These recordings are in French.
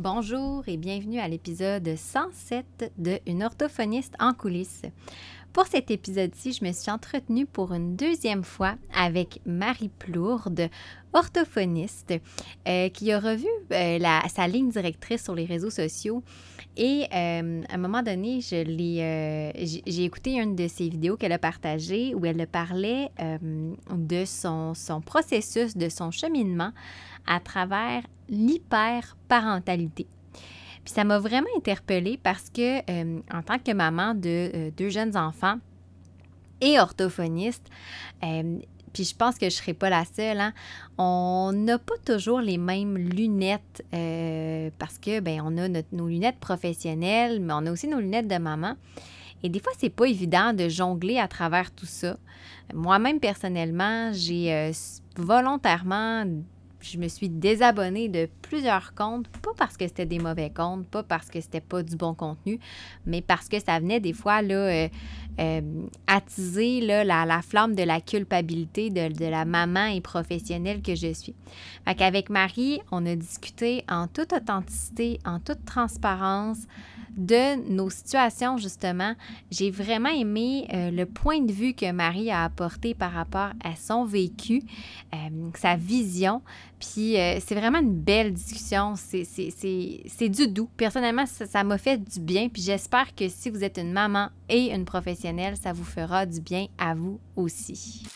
Bonjour et bienvenue à l'épisode 107 de Une orthophoniste en coulisses. Pour cet épisode-ci, je me suis entretenue pour une deuxième fois avec Marie Plourde, orthophoniste, euh, qui a revu euh, sa ligne directrice sur les réseaux sociaux. Et euh, à un moment donné, j'ai écouté une de ses vidéos qu'elle a partagées où elle parlait de son processus, de son cheminement à travers l'hyperparentalité. Puis ça m'a vraiment interpellée parce que, euh, en tant que maman de euh, deux jeunes enfants et orthophoniste, euh, puis je pense que je ne serai pas la seule, hein, on n'a pas toujours les mêmes lunettes parce que, ben on a nos lunettes professionnelles, mais on a aussi nos lunettes de maman. Et des fois, c'est pas évident de jongler à travers tout ça. Moi-même, personnellement, j'ai volontairement je me suis désabonnée de plusieurs comptes, pas parce que c'était des mauvais comptes, pas parce que c'était pas du bon contenu, mais parce que ça venait des fois là, euh, euh, attiser là, la, flamme de la culpabilité de, la maman et professionnelle que je suis. Fait qu'avec Marie, on a discuté en toute authenticité, en toute transparence de nos situations, justement. J'ai vraiment aimé euh, le point de vue que Marie a apporté par rapport à son vécu, sa vision. Puis euh, c'est vraiment une belle discussion. C'est du doux. Personnellement, ça m'a fait du bien. Puis j'espère que si vous êtes une maman et une professionnelle, ça vous fera du bien à vous aussi.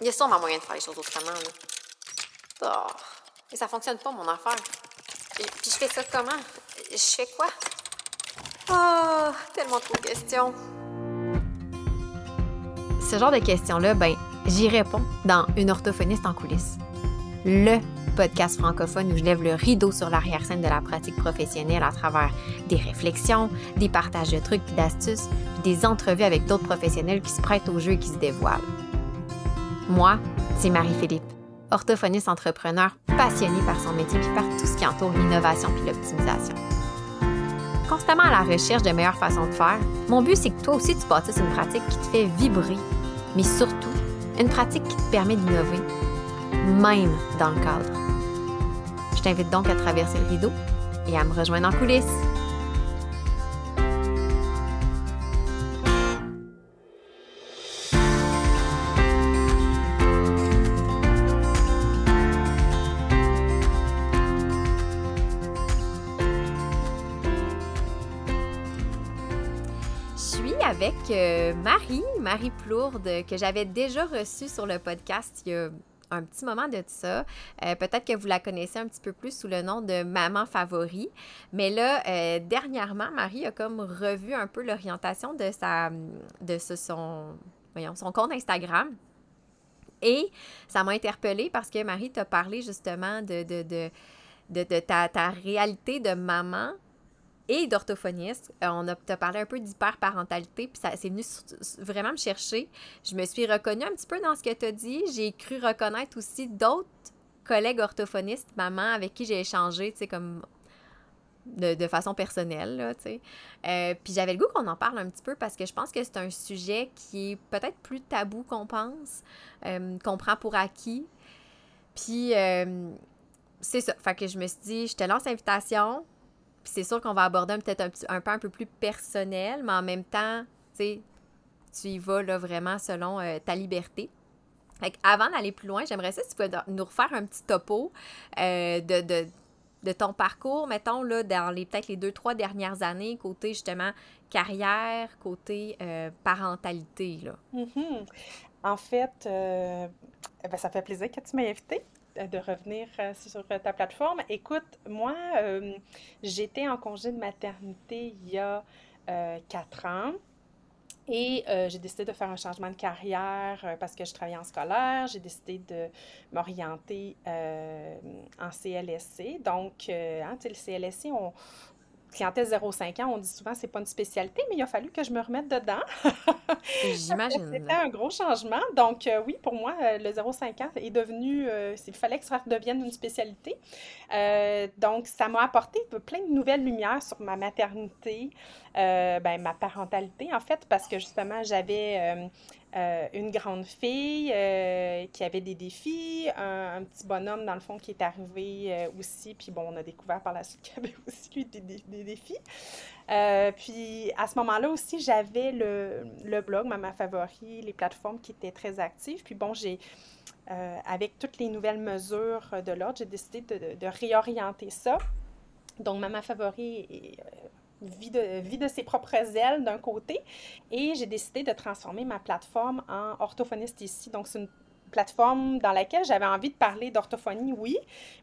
Il y a sûrement moyen de faire les choses autrement. Là. Oh. Et ça fonctionne pas, mon affaire. puis je fais ça comment? Je fais quoi? Oh, tellement trop de questions. Ce genre de questions-là, ben, j'y réponds dans Une orthophoniste en coulisses le podcast francophone où je lève le rideau sur l'arrière-scène de la pratique professionnelle à travers des réflexions, des partages de trucs d'astuces, puis des entrevues avec d'autres professionnels qui se prêtent au jeu et qui se dévoilent. Moi, c'est Marie-Philippe, orthophoniste entrepreneur passionnée par son métier puis par tout ce qui entoure l'innovation puis l'optimisation. Constamment à la recherche de meilleures façons de faire, mon but c'est que toi aussi tu bâtisses une pratique qui te fait vibrer, mais surtout une pratique qui te permet d'innover même dans le cadre. Je t'invite donc à traverser le rideau et à me rejoindre en coulisses. Je suis avec euh, Marie, Marie Plourde, que j'avais déjà reçue sur le podcast il y a un petit moment de ça. Euh, peut-être que vous la connaissez un petit peu plus sous le nom de Maman Favori. Mais là, euh, dernièrement, Marie a comme revu un peu l'orientation de sa de son, voyons, son compte Instagram. Et ça m'a interpellée parce que Marie t'a parlé justement de, de, de, de, ta, ta réalité de maman et d'orthophoniste. Euh, on a, parlé un peu d'hyperparentalité, puis ça c'est venu vraiment me chercher. Je me suis reconnue un petit peu dans ce que tu as dit. J'ai cru reconnaître aussi d'autres collègues orthophonistes, maman, avec qui j'ai échangé, tu sais, comme de, façon personnelle, là, tu sais. Euh, puis j'avais le goût qu'on en parle un petit peu parce que je pense que c'est un sujet qui est peut-être plus tabou qu'on pense, euh, qu'on prend pour acquis. Puis c'est ça. Fait que je me suis dit, je te lance l'invitation puis c'est sûr qu'on va aborder peut-être un, peu un peu plus personnel, mais en même temps, tu sais, tu y vas là, vraiment selon euh, ta liberté. Fait avant d'aller plus loin, j'aimerais ça si tu pouvais nous refaire un petit topo euh, de, ton parcours, mettons, là, dans les peut-être les deux, trois dernières années, côté justement carrière, côté euh, parentalité. Là. Mm-hmm. En fait, ben, ça fait plaisir que tu m'aies invité. Euh, de revenir euh, sur ta plateforme. Écoute, moi, euh, j'étais en congé de maternité il y a quatre ans. Et j'ai décidé de faire un changement de carrière parce que je travaillais en scolaire. J'ai décidé de m'orienter en CLSC. Donc, hein, le CLSC, on, clientèle 0,5 ans, on dit souvent que ce n'est pas une spécialité, mais il a fallu que je me remette dedans. J'imagine. C'était un gros changement. Donc, euh, oui, pour moi, euh, le 0,5 ans est devenu, euh, il fallait que ça devienne une spécialité. donc, ça m'a apporté plein de nouvelles lumières sur ma maternité, ben, ma parentalité, en fait, parce que justement, j'avais euh, une grande fille euh, qui avait des défis, un, petit bonhomme, dans le fond, qui est arrivé euh, aussi. Puis bon, on a découvert par la suite qu'il avait aussi, lui, des, des, défis. puis à ce moment-là aussi, j'avais le, le, blog, Maman Favori, les plateformes qui étaient très actives. Puis bon, j'ai, avec toutes les nouvelles mesures de l'ordre, j'ai décidé de, de, réorienter ça. Donc, Maman Favori vie de, vie de ses propres ailes d'un côté. Et j'ai décidé de transformer ma plateforme en orthophoniste ici. Donc, c'est une plateforme dans laquelle j'avais envie de parler d'orthophonie, oui,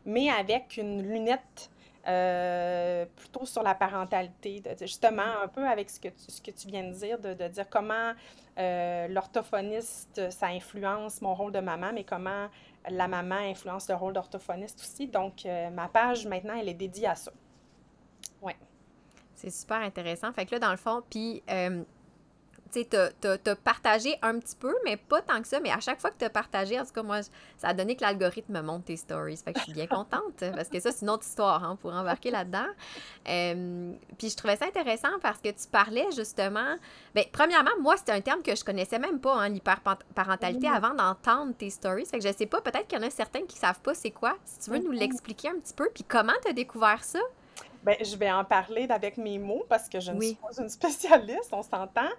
mais avec une lunette euh, plutôt sur la parentalité, justement un peu avec ce que tu, ce que tu viens de dire, de, de dire comment euh, l'orthophoniste, ça influence mon rôle de maman, mais comment la maman influence le rôle d'orthophoniste aussi. Donc, euh, ma page maintenant, elle est dédiée à ça. C'est super intéressant. Fait que là, dans le fond, puis, euh, tu sais, t'as partagé un petit peu, mais pas tant que ça. Mais à chaque fois que tu as partagé, en tout cas, moi, ça a donné que l'algorithme me montre tes stories. Fait que je suis bien contente, parce que ça, c'est une autre histoire hein, pour embarquer là-dedans. Euh, puis je trouvais ça intéressant parce que tu parlais justement. Bien, premièrement, moi, c'était un terme que je connaissais même pas, hein, l'hyperparentalité, avant d'entendre tes stories. Fait que je sais pas, peut-être qu'il y en a certains qui savent pas c'est quoi. Si tu veux nous l'expliquer un petit peu, puis comment tu as découvert ça? Ben, je vais en parler avec mes mots parce que je ne suis pas une spécialiste, on s'entend.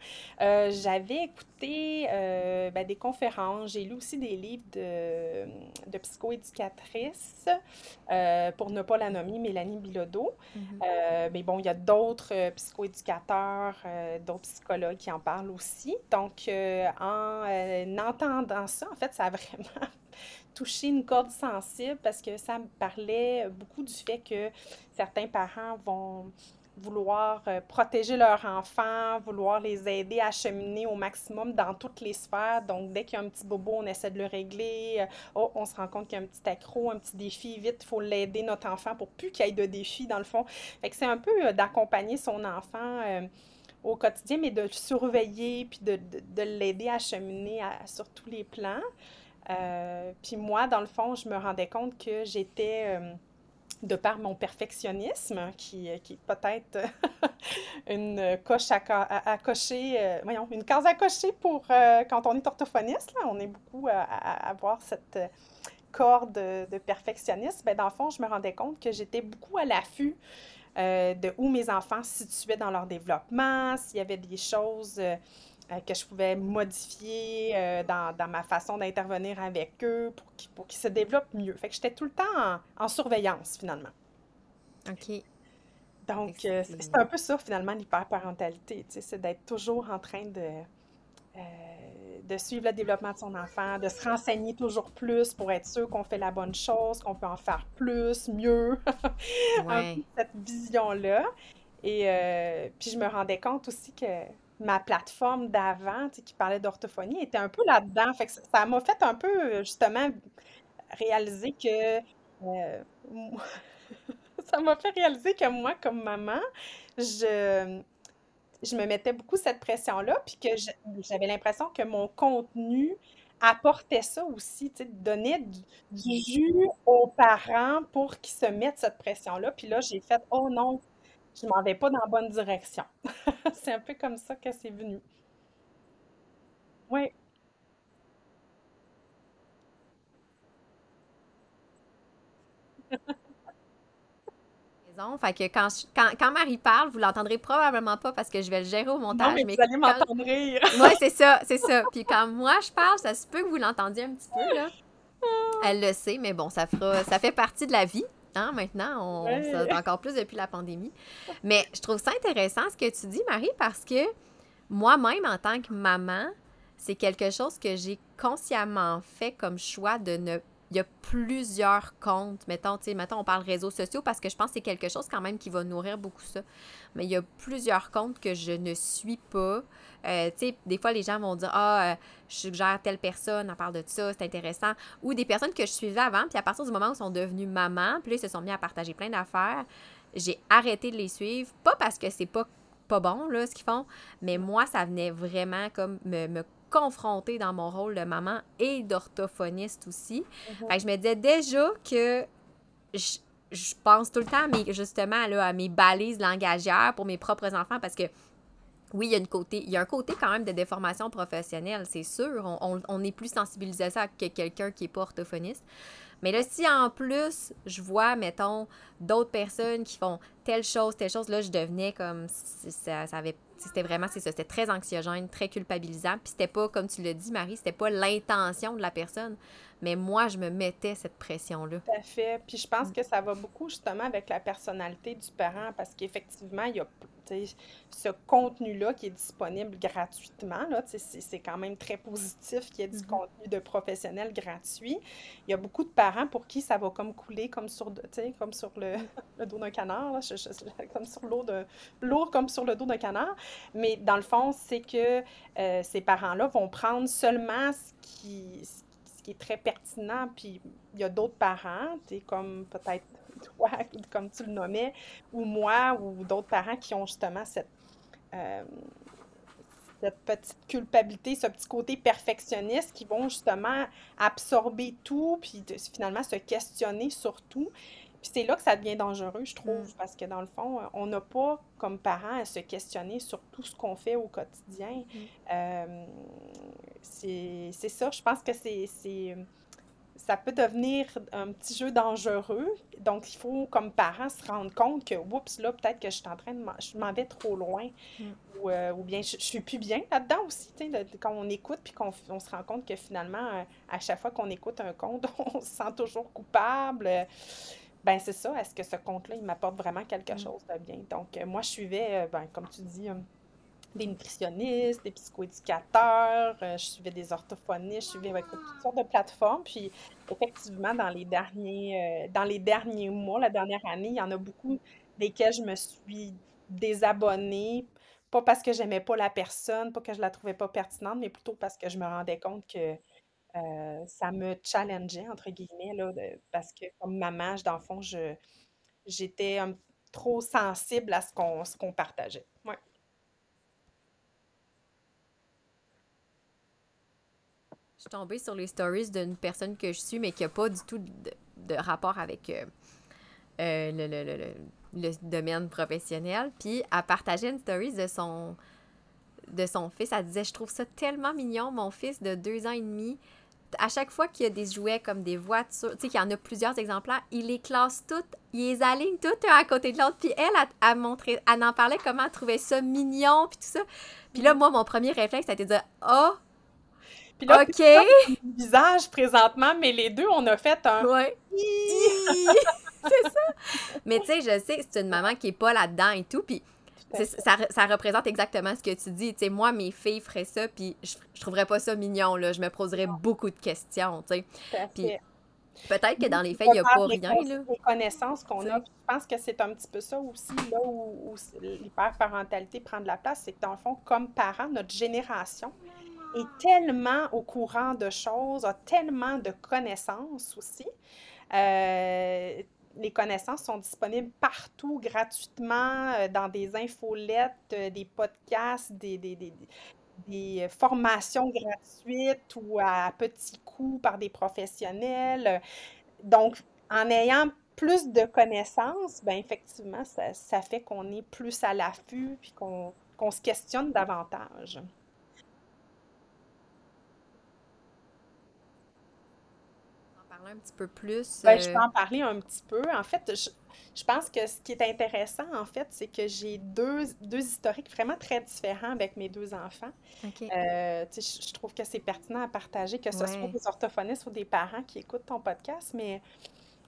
Euh, j'avais écouté euh, ben, des conférences, j'ai lu aussi des livres de, de psychoéducatrices, euh, pour ne pas la nommer, Mélanie Bilodeau. Mm-hmm. mais bon, il y a d'autres psychoéducateurs, d'autres psychologues qui en parlent aussi. Donc, en entendant ça, en fait, ça a vraiment touché une corde sensible parce que ça me parlait beaucoup du fait que certains parents vont vouloir euh, protéger leurs enfants, vouloir les aider à cheminer au maximum dans toutes les sphères. Donc, dès qu'il y a un petit bobo, on essaie de le régler. Euh, oh, on se rend compte qu'il y a un petit accro, un petit défi, vite, il faut l'aider, notre enfant, pour plus qu'il y ait de défis, dans le fond. Fait que c'est un peu euh, d'accompagner son enfant au quotidien, mais de le surveiller, puis de, de, l'aider à cheminer sur tous les plans. Euh, puis moi, dans le fond, je me rendais compte que j'étais, euh, de par mon perfectionnisme, qui, qui est peut-être une coche à, cocher, euh, voyons, une case à cocher pour quand on est orthophoniste. On est beaucoup à, avoir cette corde de, perfectionnisme. Bien, dans le fond, je me rendais compte que j'étais beaucoup à l'affût de où mes enfants se situaient dans leur développement, s'il y avait des choses euh, que je pouvais modifier euh, dans, dans, ma façon d'intervenir avec eux pour qu'ils se développent mieux. Fait que j'étais tout le temps en, surveillance, finalement. OK. Donc, euh, c'est un peu ça, finalement, l'hyperparentalité. C'est d'être toujours en train de, de suivre le développement de son enfant, de se renseigner toujours plus pour être sûr qu'on fait la bonne chose, qu'on peut en faire plus, mieux. Ouais. cette vision-là. Et puis, je me rendais compte aussi que ma plateforme d'avant, qui parlait d'orthophonie, était un peu là-dedans. Fait que ça m'a fait un peu, justement, réaliser que... Euh, ça m'a fait réaliser que moi, comme maman, je, je me mettais beaucoup cette pression-là, puis que j'avais l'impression que mon contenu apportait ça aussi, tu sais, donnait du, du jus aux parents pour qu'ils se mettent cette pression-là. Puis là, j'ai fait, oh non, je m'en vais pas dans la bonne direction. c'est un peu comme ça que c'est venu. Oui. Fait que quand, quand, quand, Marie parle, vous l'entendrez probablement pas parce que je vais le gérer au montage. Non, mais, vous allez m'entendre rire. Oui, c'est ça, c'est ça. Puis quand moi je parle, ça se peut que vous l'entendiez un petit peu, là. Elle le sait, mais bon, ça fera, ça fait partie de la vie. Maintenant, on, encore plus depuis la pandémie. Mais je trouve ça intéressant ce que tu dis, Marie, parce que moi-même, en tant que maman, c'est quelque chose que j'ai consciemment fait comme choix de ne il y a plusieurs comptes. Mettons, tu sais, on parle réseaux sociaux parce que je pense que c'est quelque chose quand même qui va nourrir beaucoup ça. Mais il y a plusieurs comptes que je ne suis pas. Euh, tu sais, des fois, les gens vont dire Ah, euh, je suggère telle personne, on parle de ça, c'est intéressant. Ou des personnes que je suivais avant, puis à partir du moment où ils sont devenus mamans, puis là, ils se sont mis à partager plein d'affaires, j'ai arrêté de les suivre. Pas parce que c'est pas pas bon, là, ce qu'ils font, mais moi, ça venait vraiment comme me, me confronter dans mon rôle de maman et d'orthophoniste aussi. Mhm. je me disais déjà que je, je, pense tout le temps à mes, justement là, à mes balises langagières pour mes propres enfants parce que oui, il y, a une côté, il y a un côté quand même de déformation professionnelle, c'est sûr. On, on, est plus sensibilisé à ça que quelqu'un qui n'est pas orthophoniste. Mais là, si en plus, je vois, mettons, d'autres personnes qui font telle chose, telle chose, là, je devenais comme. Ça, ça avait. C'était vraiment, c'est ça, c'était très anxiogène, très culpabilisant. Puis c'était pas, comme tu l'as dit, Marie, c'était pas l'intention de la personne. Mais moi, je me mettais cette pression-là. Tout à fait. Puis je pense mm. que ça va beaucoup justement avec la personnalité du parent parce qu'effectivement, il y a ce contenu-là qui est disponible gratuitement. C'est quand même très positif qu'il y ait du mm-hmm. contenu de professionnel gratuit. Il y a beaucoup de parents pour qui ça va comme couler comme sur, comme sur le, le dos d'un canard, comme sur l'eau de lourd comme sur le dos d'un canard. Mais dans le fond, c'est que euh, ces parents-là vont prendre seulement ce qui, qui est très pertinent. Puis il y a d'autres parents, comme peut-être toi, comme tu le nommais, ou moi, ou d'autres parents qui ont justement cette, euh, cette petite culpabilité, ce petit côté perfectionniste qui vont justement absorber tout, puis finalement se questionner sur tout. Puis c'est là que ça devient dangereux, je trouve, mm. parce que dans le fond, on n'a pas comme parents à se questionner sur tout ce qu'on fait au quotidien. Mm. Euh, c'est ça, je pense que c'est ça peut devenir un petit jeu dangereux. Donc, il faut, comme parents, se rendre compte que, oups, là, peut-être que je suis en train de je m'en vais trop loin. Mm. Ou, euh, ou, bien, je, ne suis plus bien là-dedans aussi. quand on écoute, puis qu'on on se rend compte que finalement, euh, à chaque fois qu'on écoute un conte, on se sent toujours coupable ben c'est ça. Est-ce que ce compte-là, il m'apporte vraiment quelque mm. chose de bien? Donc, euh, moi, je suivais, euh, ben, comme tu dis, euh, des nutritionnistes, des psychoéducateurs, je suivais des orthophonistes, je suivais toutes sortes de plateformes. Puis, effectivement, dans les derniers, dans les derniers mois, la dernière année, il y en a beaucoup desquels je me suis désabonnée. Pas parce que j'aimais pas la personne, pas que je la trouvais pas pertinente, mais plutôt parce que je me rendais compte que euh, ça me challengeait, entre guillemets, là, parce que comme maman, dans le fond, je, j'étais trop sensible à ce qu'on, partageait. Je suis tombée sur les stories d'une personne que je suis, mais qui n'a pas du tout de, rapport avec euh, euh, le, le, domaine professionnel. Puis elle partageait une story de son, de son fils. Elle disait Je trouve ça tellement mignon, mon fils de deux ans et demi à chaque fois qu'il y a des jouets comme des voitures, tu sais, qu'il y en a plusieurs exemplaires, il les classe toutes, il les aligne toutes un à côté de l'autre. Puis elle, a, montré, elle en parlait comment elle trouvait ça mignon, puis tout ça. Puis là, moi, mon premier réflexe, ça a été de dire Oh, puis là, OK. visage présentement, mais les deux, on a fait un. Ouais. c'est ça. Mais tu sais, je sais, c'est une maman qui est pas là-dedans et tout. Puis ça, ça, représente exactement ce que tu dis. moi, mes filles feraient ça, puis je, je trouverais pas ça mignon. Là. Je me poserais beaucoup de questions. Puis peut-être que dans les faits, il n'y a pas rien. Là. Les connaissances qu'on a. Je pense que c'est un petit peu ça aussi, là où, où l'hyperparentalité prend de la place. C'est que dans le fond, comme parents, notre génération est tellement au courant de choses, a tellement de connaissances aussi. Euh, les connaissances sont disponibles partout gratuitement, euh, dans des infolettes, euh, des podcasts, des, des, formations gratuites ou à petits coûts par des professionnels. Donc, en ayant plus de connaissances, ben effectivement, ça, fait qu'on est plus à l'affût puis qu'on se questionne davantage. Un petit peu plus? Ben, je peux euh, en parler un petit peu. En fait, je, pense que ce qui est intéressant, en fait, c'est que j'ai deux, deux historiques vraiment très différents avec mes deux enfants. Euh, je, trouve que c'est pertinent à partager, que ce soit des orthophonistes ou des parents qui écoutent ton podcast, mais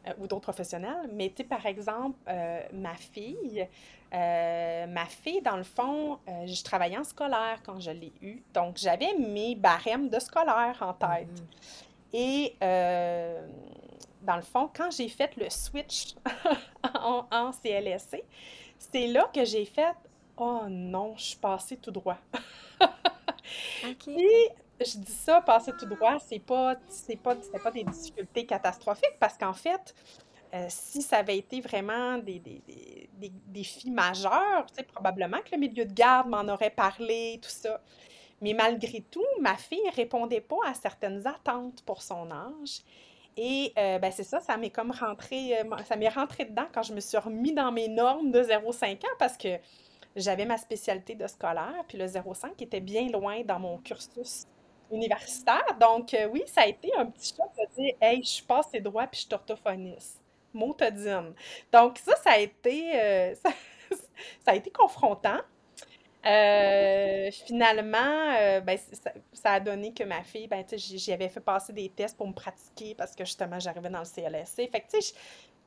euh, ou d'autres professionnels. Mais tu sais, par exemple, ma fille, ma fille, dans le fond, je travaillais en scolaire quand je l'ai eue. Donc, j'avais mes barèmes de scolaire en tête. Mm-hmm. Et euh, dans le fond, quand j'ai fait le switch en, CLSC, c'est là que j'ai fait Oh non, je suis passée tout droit. Et je dis ça, passer tout droit, c'est pas, c'est pas, pas des difficultés catastrophiques parce qu'en fait, euh, si ça avait été vraiment des, des, des, défis majeurs, probablement que le milieu de garde m'en aurait parlé, tout ça. Mais malgré tout, ma fille ne répondait pas à certaines attentes pour son âge. Et euh, ben c'est ça, ça m'est comme rentré, euh, ça m'est rentré dedans quand je me suis remis dans mes normes de 0,5 ans parce que j'avais ma spécialité de scolaire, puis le 05 était bien loin dans mon cursus universitaire. Donc, euh, oui, ça a été un petit choc de dire Hey, je passe les droits puis je suis. Motodine. Donc, ça, ça a été, euh, ça, a été confrontant. Euh, finalement, ben, ça, a donné que ma fille, ben, j'y avais fait passer des tests pour me pratiquer parce que justement, j'arrivais dans le CLSC. Fait que,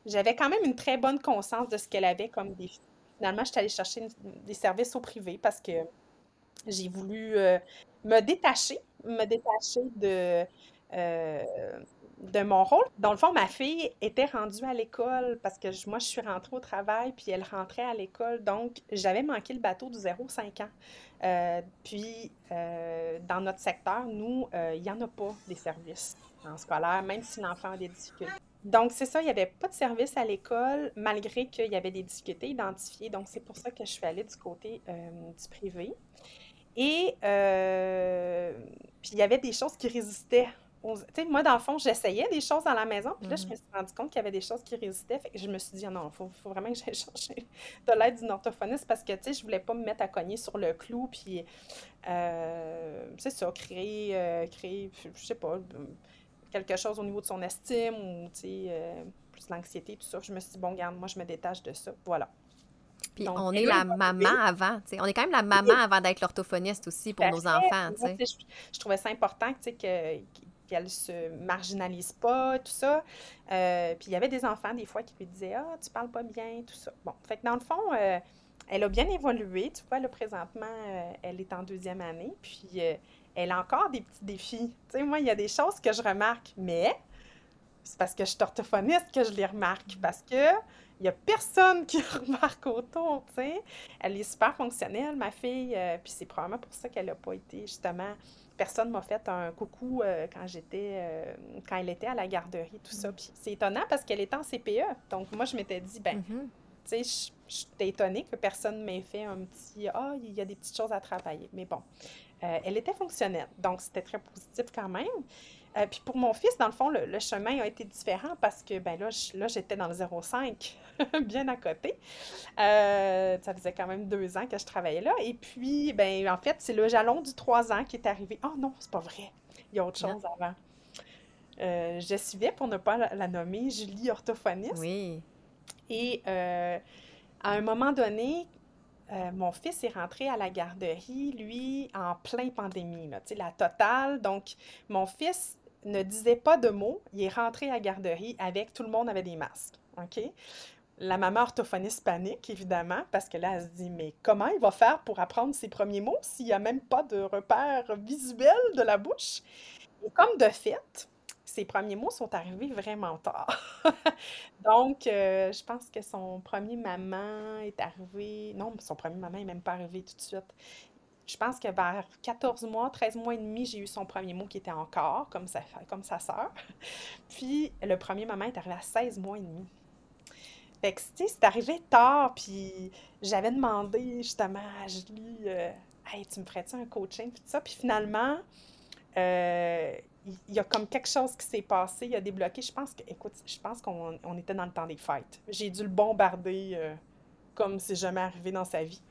j'avais quand même une très bonne conscience de ce qu'elle avait comme défi. Finalement, je suis allée chercher des services au privé parce que j'ai voulu me détacher, me détacher de, euh, de mon rôle. Dans le fond, ma fille était rendue à l'école parce que moi, je suis rentrée au travail, puis elle rentrait à l'école. Donc, j'avais manqué le bateau du 0-5 ans. Euh, puis, euh, dans notre secteur, nous, il n'y en a pas des services en scolaire, même si l'enfant a des difficultés. Donc, c'est ça, il n'y avait pas de service à l'école, malgré qu'il y avait des difficultés identifiées. Donc, c'est pour ça que je suis allée du côté du privé. Et euh, puis il y avait des choses qui résistaient. Sais, moi, dans le fond, j'essayais des choses dans la maison, puis là, je me mm-hmm. suis rendu compte qu'il y avait des choses qui résistaient. Fait que je me suis dit, ah non, il faut, faut, vraiment que j'aille chercher de l'aide d'une orthophoniste parce que, tu sais, je voulais pas me mettre à cogner sur le clou, puis, euh, c'est ça, créer, euh, créer, je sais pas, quelque chose au niveau de son estime ou, tu sais, plus l'anxiété, tout ça. Je me suis dit, bon, garde, moi, je me détache de ça. Voilà. Puis on est la maman avant, tu sais. On est quand même la maman avant d'être l'orthophoniste aussi pour nos enfants, tu sais. Je, trouvais ça important, tu sais, que qu'elle se marginalise pas, tout ça. Euh, puis il y avait des enfants, des fois, qui lui disaient Ah, tu parles pas bien, tout ça. Bon, fait que dans le fond, euh, elle a bien évolué. Tu vois, là, présentement, euh, elle est en deuxième année. Puis elle a encore des petits défis. Tu sais, moi, il y a des choses que je remarque, mais c'est parce que je suis orthophoniste que je les remarque. Parce que il n'y a personne qui remarque autour, tu sais. Elle est super fonctionnelle, ma fille, euh, puis c'est probablement pour ça qu'elle n'a pas été, justement, personne m'a fait un coucou euh, quand j'étais, euh, quand elle était à la garderie, tout ça. Puis c'est étonnant parce qu'elle était en CPE. Donc moi, je m'étais dit, ben, mm-hmm. tu sais, j'étais étonnée que personne m'ait fait un petit, ah, il y a des petites choses à travailler. Mais bon, elle était fonctionnelle. Donc c'était très positif quand même. Euh, puis pour mon fils, dans le fond, le, chemin a été différent parce que ben là, là j'étais dans le 05, bien à côté. Euh, ça faisait quand même deux ans que je travaillais là. Et puis, ben en fait, c'est le jalon du trois ans qui est arrivé. Oh non, c'est pas vrai. Il y a autre chose avant. Euh, je suivais, pour ne pas la, nommer, Julie orthophoniste. Oui. Et à un moment donné, mon fils est rentré à la garderie, lui, en plein pandémie, là, la totale. Donc, mon fils ne disait pas de mots. Il est rentré à la garderie avec tout le monde avait des masques. OK? La maman orthophoniste panique, évidemment, parce que là, elle se dit Mais comment il va faire pour apprendre ses premiers mots s'il n'y a même pas de repère visuel de la bouche? Et comme de fait, ses premiers mots sont arrivés vraiment tard. Donc, euh, je pense que son premier maman est arrivé. Non, son premier maman n'est même pas arrivé tout de suite je pense que vers 14 mois, 13 mois et demi, j'ai eu son premier mot qui était encore, comme sa, comme sa sœur. Puis le premier moment est arrivé à 16 mois et demi. Fait que, tu c'est arrivé tard, puis j'avais demandé justement à Julie, euh, hey, tu me ferais-tu un coaching, puis tout ça. Puis finalement, euh, il y a comme quelque chose qui s'est passé, il a débloqué. Je pense que, écoute, je pense qu'on était dans le temps des fêtes. J'ai dû le bombarder euh, comme c'est jamais arrivé dans sa vie.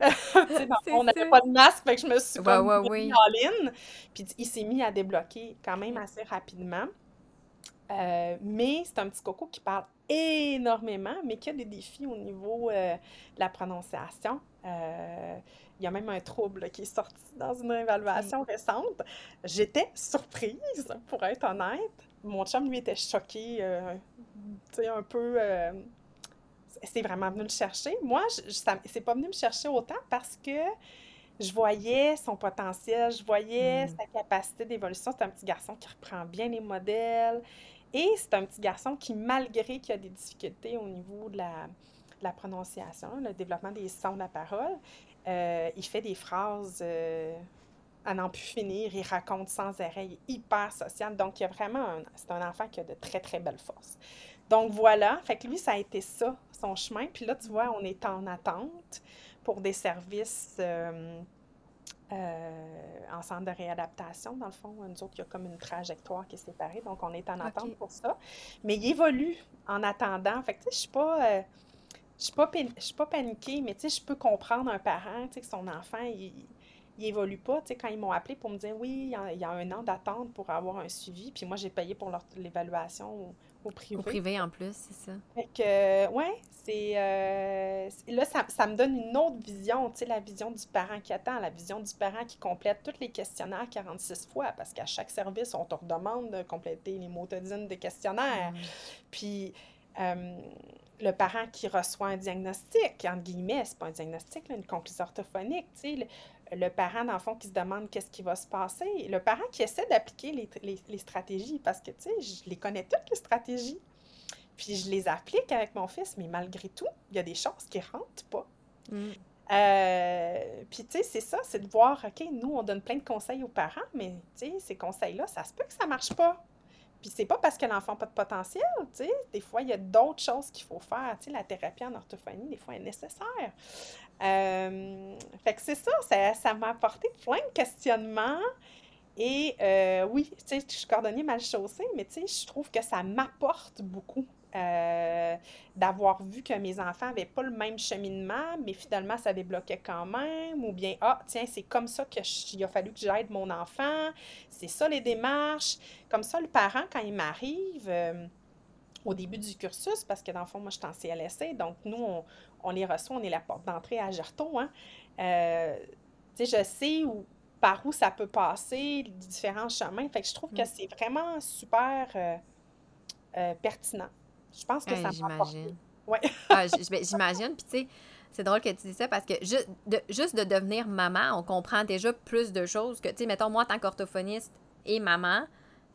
on n'avait pas de masque, fait que je me suis ouais, ouais, en ligne. Puis il s'est mis à débloquer quand même assez rapidement. Euh, mais c'est un petit coco qui parle énormément, mais qui a des défis au niveau euh, de la prononciation. Euh, il y a même un trouble qui est sorti dans une évaluation récente. J'étais surprise, pour être honnête. Mon chum, lui, était choqué, tu sais, un peu c'est vraiment venu le chercher. Moi, c'est pas venu me chercher autant parce que je voyais son potentiel, je voyais hmm. sa capacité d'évolution. C'est un petit garçon qui reprend bien les modèles. Et c'est un petit garçon qui, malgré qu'il a des difficultés au niveau de la, prononciation, le développement des sons de la parole, euh, il fait des phrases euh, à n'en plus finir, il raconte sans arrêt, il est hyper social. Donc, il y a vraiment, c'est un enfant qui a de très, très belles forces. Donc voilà, fait que lui, ça a été ça, son chemin. Puis là, tu vois, on est en attente pour des services euh, euh, en centre de réadaptation. Dans le fond, nous autres, il y a comme une trajectoire qui est séparée, donc on est en attente pour ça. Mais il évolue en attendant. Fait que tu sais, je suis pas... Euh, je suis pas, je suis pas paniquée, mais tu sais, je peux comprendre un parent, tu sais, que son enfant, il, il évolue pas. Tu sais, quand ils m'ont appelé pour me dire oui, il y a, un an d'attente pour avoir un suivi, puis moi, j'ai payé pour l'évaluation au, privé. Au privé en plus, c'est ça. Fait que, ouais, c'est. Euh, là, ça, ça, me donne une autre vision, tu sais, la vision du parent qui attend, la vision du parent qui complète tous les questionnaires 46 fois, parce qu'à chaque service, on te redemande de compléter les motodines de questionnaires. Mm. Puis. Euh, le parent qui reçoit un diagnostic, entre guillemets, c'est pas un diagnostic, là, une conclusion orthophonique, tu sais, le, parent, dans le fond, qui se demande qu'est-ce qui va se passer, le parent qui essaie d'appliquer les, les, les, stratégies, parce que, tu sais, je les connais toutes, les stratégies, puis je les applique avec mon fils, mais malgré tout, il y a des choses qui rentrent pas. Mm. Euh, puis, tu sais, c'est ça, c'est de voir, OK, nous, on donne plein de conseils aux parents, mais, tu sais, ces conseils-là, ça se peut que ça marche pas. Puis c'est pas parce que l'enfant n'a pas de potentiel, tu sais. Des fois, il y a d'autres choses qu'il faut faire. Tu sais, la thérapie en orthophonie, des fois, est nécessaire. Euh, fait que c'est ça, ça, m'a apporté plein de questionnements. Et euh, oui, tu sais, je suis cordonnier mal chaussé, mais tu sais, je trouve que ça m'apporte beaucoup euh, d'avoir vu que mes enfants n'avaient pas le même cheminement, mais finalement, ça débloquait quand même. Ou bien, ah, tiens, c'est comme ça qu'il a fallu que j'aide mon enfant. C'est ça les démarches. Comme ça, le parent, quand il m'arrive au début du cursus, parce que dans le fond, moi, je suis en CLSC, donc nous, on, les reçoit, on est la porte d'entrée à Gerton. Hein. Euh, tu sais, je sais où, par où ça peut passer, les différents chemins. Fait que je trouve que mm. c'est vraiment super euh, euh, pertinent. Je pense que ça J'imagine. Ouais. ah, ben, j'imagine. Puis, tu sais, c'est drôle que tu dis ça parce que juste de, juste de devenir maman, on comprend déjà plus de choses que, tu sais, mettons, moi, en tant qu'orthophoniste et maman,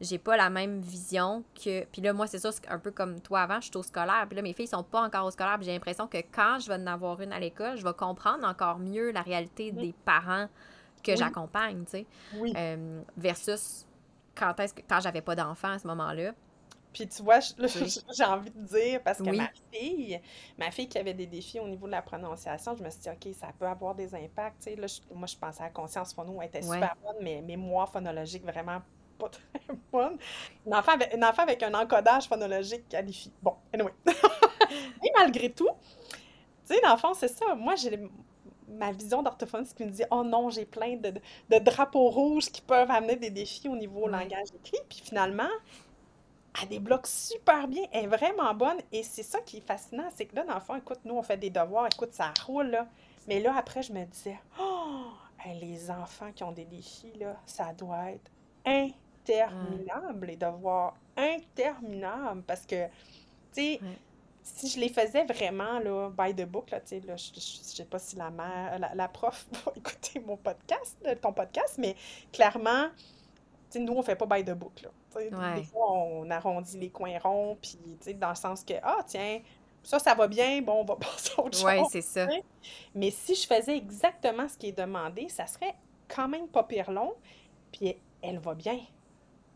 j'ai pas la même vision que. Puis là, moi, c'est ça, un peu comme toi avant, je suis au scolaire. Puis là, mes filles sont pas encore au scolaire. Puis j'ai l'impression que quand je vais en avoir une à l'école, je vais comprendre encore mieux la réalité des parents que j'accompagne, tu sais. Oui. Euh, versus quand est-ce que quand j'avais pas d'enfant à ce moment-là. Puis tu vois, j'ai envie de dire, parce que ma fille, ma fille qui avait des défis au niveau de la prononciation, je me suis dit, OK, ça peut avoir des impacts. Là, moi, je pensais à la conscience phono, elle était super bonne, mais mémoire phonologique vraiment pas très bonne. Une enfant, avec, enfant avec un encodage phonologique qualifié. Bon, anyway. Et malgré tout, tu sais, dans le fond, c'est ça. Moi, j'ai ma vision d'orthophoniste qui me dit Oh non, j'ai plein de, de, drapeaux rouges qui peuvent amener des défis au niveau langage écrit. Puis finalement, elle débloque super bien, elle est vraiment bonne. Et c'est ça qui est fascinant, c'est que là, dans le fond, écoute, nous, on fait des devoirs, écoute, ça roule, là. Mais là, après, je me disais, oh, les enfants qui ont des défis, là, ça doit être interminable, les devoirs interminables, parce que, tu sais, si je les faisais vraiment, là, by the book, là, tu sais, là, je, sais pas si la mère, la, prof va écouter mon podcast, ton podcast, mais clairement, nous, on fait pas by the book, là. Des fois, on arrondit les coins ronds, puis, dans le sens que, ah, tiens, ça, ça va bien, bon, on va passer à autre chose. Oui, c'est ça. Mais si je faisais exactement ce qui est demandé, ça serait quand même pas pire long, puis elle va bien.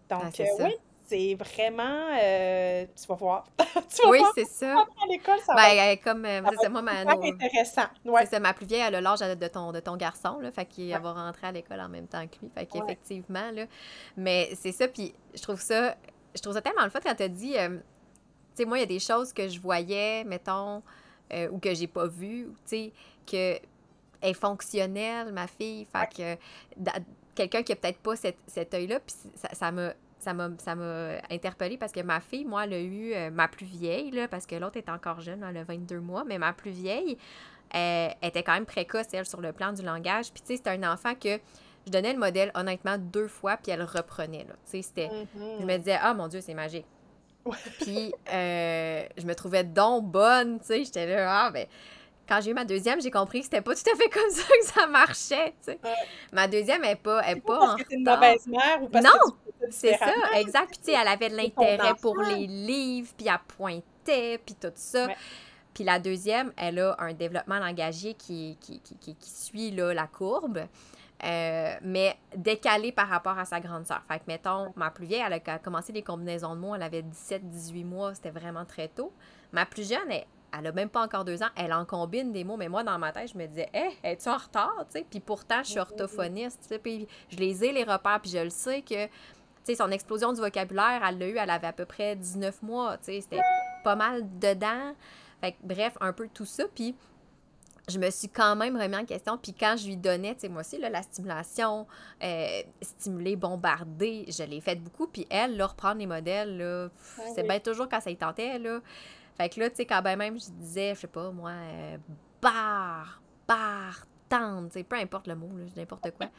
Donc, ah, euh, oui, c'est vraiment. Euh, tu vas voir. tu vas oui, c'est ça. À l'école, ça ben, va. Comme, euh, c'est moi, ma. intéressant. Ouais. C'est ma plus vieille, elle a l'âge de ton, de ton garçon, là. Fait qu'il va rentrer à l'école en même temps que lui. Fait qu'effectivement, là. Mais c'est ça, puis je trouve ça. Je trouve ça tellement le fun quand tu as dit. tu sais, moi, il y a des choses que je voyais, mettons, ou que j'ai pas vues, tu sais, que est fonctionnelle, ma fille. Fait que quelqu'un qui a peut-être pas cet, cet œil-là, puis ça m'a ça m'a ça m'a interpellée parce que ma fille, moi, elle a eu euh, ma plus vieille, là, parce que l'autre est encore jeune, elle a 22 mois, mais ma plus vieille, était quand même précoce, elle, sur le plan du langage. Puis, tu sais, c'était un enfant que je donnais le modèle, honnêtement, deux fois, puis elle reprenait, là. Tu sais, c'était... Mm-hmm. Je me disais, ah, mon Dieu, c'est magique. puis, euh, je me trouvais donc bonne, tu sais, j'étais là, ah, ben quand j'ai eu ma deuxième, j'ai compris que c'était pas tout à fait comme ça que ça marchait. Tu sais. Ma deuxième n'est pas, est pas, parce que c'est une mauvaise mère ou parce non, c'est ça, exact. Puis tu sais, elle avait de l'intérêt pour les livres, puis elle pointait, puis tout ça. Puis la deuxième, elle a un développement langagier qui, qui, qui, qui, suit là, la courbe. Euh, mais décalé par rapport à sa grande sœur. Fait que, mettons, ma plus vieille, elle a commencé les combinaisons de mots, elle avait 17-18 mois, c'était vraiment très tôt. Ma plus jeune, elle, elle a même pas encore deux ans, elle en combine des mots, mais moi, dans ma tête, je me disais, hé, hey, es-tu en retard, tu sais? Puis pourtant, je suis orthophoniste, tu sais, puis je les ai, les repères, puis je le sais que, tu sais, son explosion du vocabulaire, elle l'a eu, elle avait à peu près 19 mois, tu sais, c'était pas mal dedans. Fait que, bref, un peu tout ça. Puis je me suis quand même remis en question. Puis quand je lui donnais, tu sais, moi aussi, là, la stimulation, euh, stimuler, bombarder, je l'ai fait beaucoup. Puis elle, là, reprendre les modèles, là, Ah c'est bien toujours quand ça y tentait, là. Fait que là, tu sais, quand ben même je disais, je sais pas, moi, euh, barre, barre, tente, tu sais, peu importe le mot, là, n'importe quoi.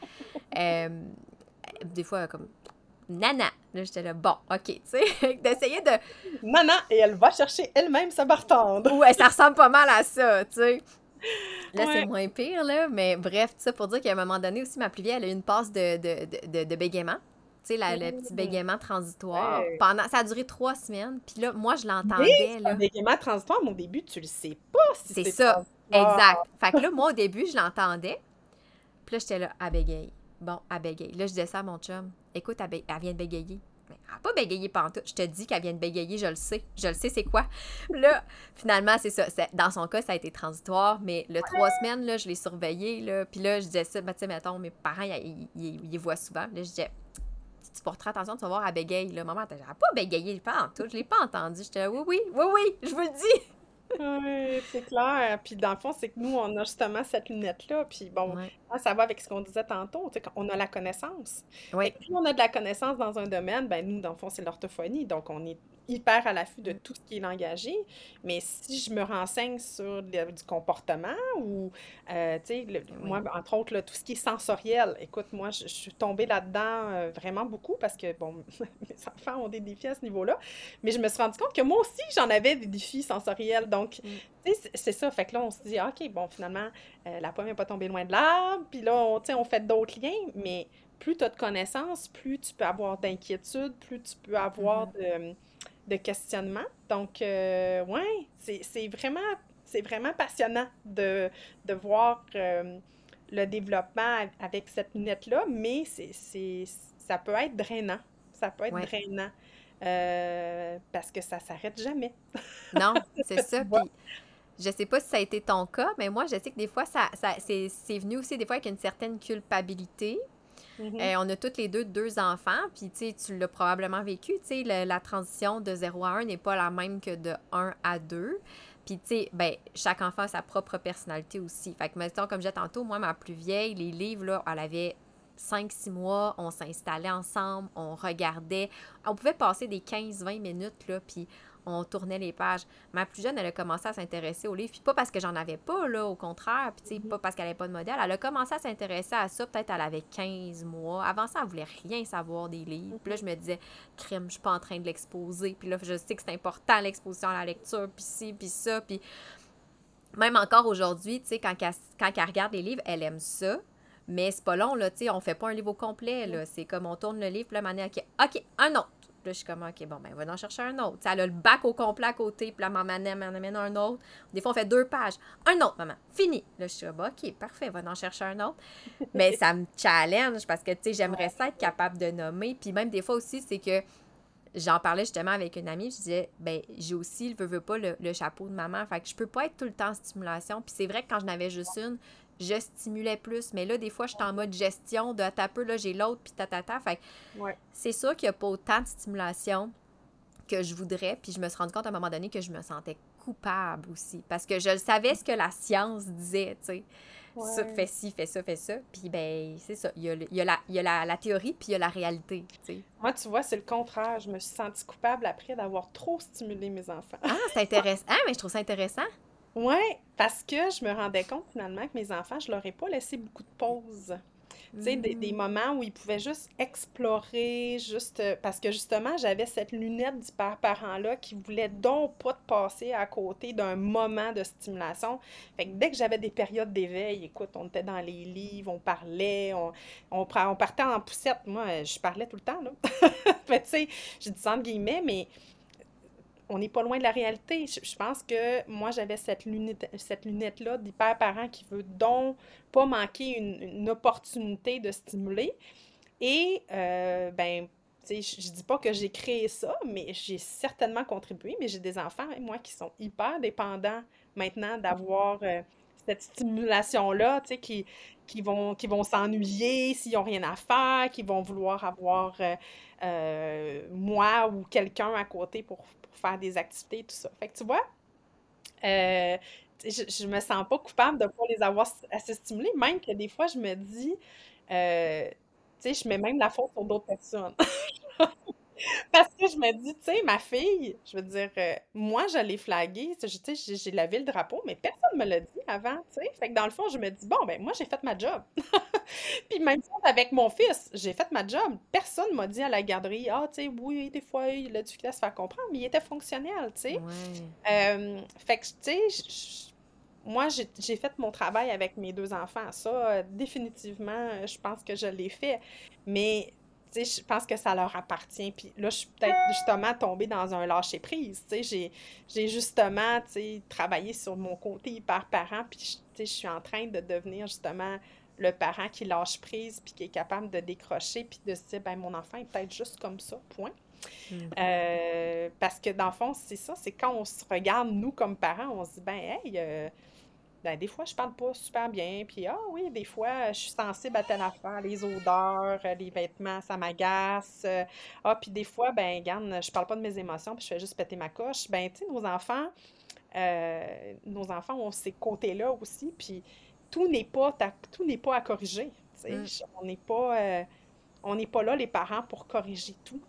Euh, des fois, comme nana. Là, j'étais là, bon, OK, tu sais, d'essayer de. Non, et elle va chercher elle-même sa bartende. Ouais, ça ressemble pas mal à ça, tu sais. Là, c'est moins pire, là, mais bref, tout ça pour dire qu'à un moment donné aussi, ma plus vieille, elle a eu une passe de, de, de, de- de bégaiement. Tu sais, la- le petit Mm. bégaiement transitoire. Ouais. Pendant, ça a duré trois semaines, puis là, moi, je l'entendais. Un bégaiement transitoire, mais au début, tu le sais pas si C'est ça. Exact. Fait que là, moi, au début, je l'entendais. Puis là, j'étais là, à bégaye. Bon, à bégaye. Là, je disais ça à mon chum. Écoute, elle, vient de bégayer. Mais elle n'a pas bégayé pantoute. Je te dis qu'elle vient de bégayer, je le sais. Je le sais, c'est quoi. Là, finalement, c'est ça. Dans son cas, ça a été transitoire. Mais le trois semaines, là, je l'ai surveillé. Là, puis là, je disais ça. Ben, tu sais, mettons, mes parents, ils, ils, ils- ils voient souvent. Là, je disais, tu porteras attention, tu vas voir, elle bégaye. Là, maman, elle n'a pas bégayé pantoute. Je l'ai pas entendu. J'étais oui, oui, oui, oui, je vous le dis. Oui, c'est clair. Puis dans le fond, c'est que nous, on a justement cette lunette-là. Puis bon, Ouais. ça va avec ce qu'on disait tantôt. Tu sais, on a la connaissance. Que plus on a de la connaissance dans un domaine, ben nous, dans le fond, c'est l'orthophonie. Donc, on est hyper à l'affût de tout ce qui est langagé. Mais si je me renseigne sur le- du comportement ou, euh, tu sais, Oui. moi, entre autres, là, tout ce qui est sensoriel, écoute, moi, je, je suis tombée là-dedans euh, vraiment beaucoup parce que, bon, mes enfants ont des défis à ce niveau-là. Mais je me suis rendu compte que moi aussi, j'en avais des défis sensoriels. Donc, Mm. tu sais, c'est- ça. Fait que là, on se dit, OK, bon, finalement, euh, la pomme n'est pas tombée loin de l'arbre. Puis là, on, tu sais, on fait d'autres liens. Mais plus tu as de connaissances, plus tu peux avoir d'inquiétudes, plus tu peux avoir de, de questionnements. Donc, euh, ouais, c'est vraiment, c'est vraiment passionnant de, de voir euh, le développement avec cette lunette-là, mais c'est, ça peut être drainant. Ça peut être Ouais. drainant. euh, parce que ça s'arrête jamais. Non, c'est ça. Puis je sais pas si ça a été ton cas, mais moi, je sais que des fois, ça, ça, c'est, c'est venu aussi des fois avec une certaine culpabilité. Mhm. Euh, on a toutes les deux deux enfants, puis tu l'as probablement vécu, la transition de 0 à 1 n'est pas la même que de 1 à 2. Puis ben, chaque enfant a sa propre personnalité aussi. Fait que, mettons, comme disais tantôt, moi, ma plus vieille, les livres, elle avait 5-6 mois, on s'installait ensemble, on regardait. On pouvait passer des 15-20 minutes, puis on tournait les pages. Ma plus jeune, elle a commencé à s'intéresser aux livres, puis pas parce que j'en avais pas, là, au contraire, puis tu sais, Mhm. pas parce qu'elle n'avait pas de modèle. Elle a commencé à s'intéresser à ça, peut-être elle avait 15 mois. Avant ça, elle voulait rien savoir des livres. Puis là, je me disais, crème, je suis pas en train de l'exposer. Puis là, je sais que c'est important, l'exposition à la lecture, puis ci, puis ça, puis même encore aujourd'hui, tu sais, quand, elle- quand elle regarde les livres, elle aime ça. Mais c'est pas long, là, tu sais, on fait pas un livre au complet, là. C'est comme on tourne le livre, puis là, donné, OK, OK, un autre. Là, je suis comme, OK, bon, ben, va en chercher un autre. Tu sais, elle a le bac au complet à côté, puis là, maman amène, m'en amène un autre. Des fois, on fait deux pages. Un autre, maman. Fini. Là, je suis comme, OK, parfait, va en chercher un autre. Mais ça me challenge parce que, tu sais, j'aimerais ça être capable de nommer. Puis même des fois aussi, c'est que j'en parlais justement avec une amie, je disais, ben, j'ai aussi, veux, veux pas, le, le chapeau de maman. Fait que je peux pas être tout le temps en stimulation. Puis c'est vrai que quand je n'avais juste une, je stimulais plus. Mais là, des fois, je suis en mode gestion de peu, là, j'ai l'autre, puis tatata. Fait Ouais. c'est sûr qu'il n'y a pas autant de stimulation que je voudrais. Puis je me suis rendu compte à un moment donné que je me sentais coupable aussi. Parce que je savais ce que la science disait, tu sais. Ça, fais ci, fais ça, fais ça. Puis ben, c'est ça. Il y a, le- il y a, la, il y a la, la théorie, puis il y a la réalité, tu sais. Moi, tu vois, c'est le contraire. Je me suis sentie coupable après d'avoir trop stimulé mes enfants. Ah, c'est intéressant. Ah, mais je trouve ça intéressant. Ouais, parce que je me rendais compte finalement que mes enfants, je leur ai pas laissé beaucoup de pauses. Tu sais, des, Mm. des moments où ils pouvaient juste explorer, juste euh, parce que justement, j'avais cette lunette du père-parent-là qui voulait donc pas te passer à côté d'un moment de stimulation. Fait que dès que j'avais des périodes d'éveil, écoute, on était dans les livres, on parlait, on, on, partait en poussette. Moi, je parlais tout le temps, là. Fait, tu sais, j'ai dit ça entre guillemets, mais on n'est pas loin de la réalité. Je, pense que moi, j'avais cette lunette, cette lunette-là d'hyper-parent qui veut donc pas manquer une, opportunité de stimuler. Et, euh, ben, tu sais, je, je dis pas que j'ai créé ça, mais j'ai certainement contribué. Mais j'ai des enfants, moi, qui sont hyper dépendants maintenant d'avoir euh, cette stimulation-là, tu sais, qui, qui vont, qui vont s'ennuyer s'ils n'ont rien à faire, qui vont vouloir avoir euh, euh, moi ou quelqu'un à côté pour, faire des activités, tout ça. Fait que tu vois, Euh, je, me sens pas coupable de pas les avoir assez stimulés, même que des fois, je me dis, euh, tu sais, je mets même la faute sur d'autres personnes. Parce que je me dis, tu sais, ma fille, je veux dire, euh, moi, je l'ai flaguée, tu sais, j'ai lavé le drapeau, mais personne ne me l'a dit avant, tu sais. Fait que dans le fond, je me dis, bon, ben moi, j'ai fait ma job. Puis même chose avec mon fils, j'ai fait ma job. Personne m'a dit à la garderie, ah, tu sais, oui, des fois, il a du difficulté à se faire comprendre, mais il était fonctionnel, tu sais. Euh, fait que, tu sais, moi, j'ai fait mon travail avec mes deux enfants. Ça, euh, définitivement, je pense que je l'ai fait. Mais je pense que ça leur appartient. Puis là, je suis peut-être justement tombée dans un lâcher-prise. J'ai justement travaillé sur mon côté hyper parent, puis je suis en train de devenir justement le parent qui lâche prise, puis qui est capable de décrocher, puis de se dire, ben mon enfant est peut-être juste comme ça, point. Mm. Euh, parce que dans le fond, c'est ça, c'est quand on se regarde, nous, comme parents, on se dit, ben, hey, euh, ben, des fois, je parle pas super bien. Puis, ah oui, des fois, je suis sensible à telle affaire, les odeurs, euh, les vêtements, ça m'agace. Euh. Ah, puis des fois, ben, regarde, je parle pas de mes émotions, puis je fais juste péter ma coche. Ben, tu sais, nos enfants, euh, nos enfants ont ces côtés-là aussi. Puis, tout n'est pas, tout n'est pas à corriger. Mm. On n'est pas, on n'est pas là, les parents, pour corriger tout.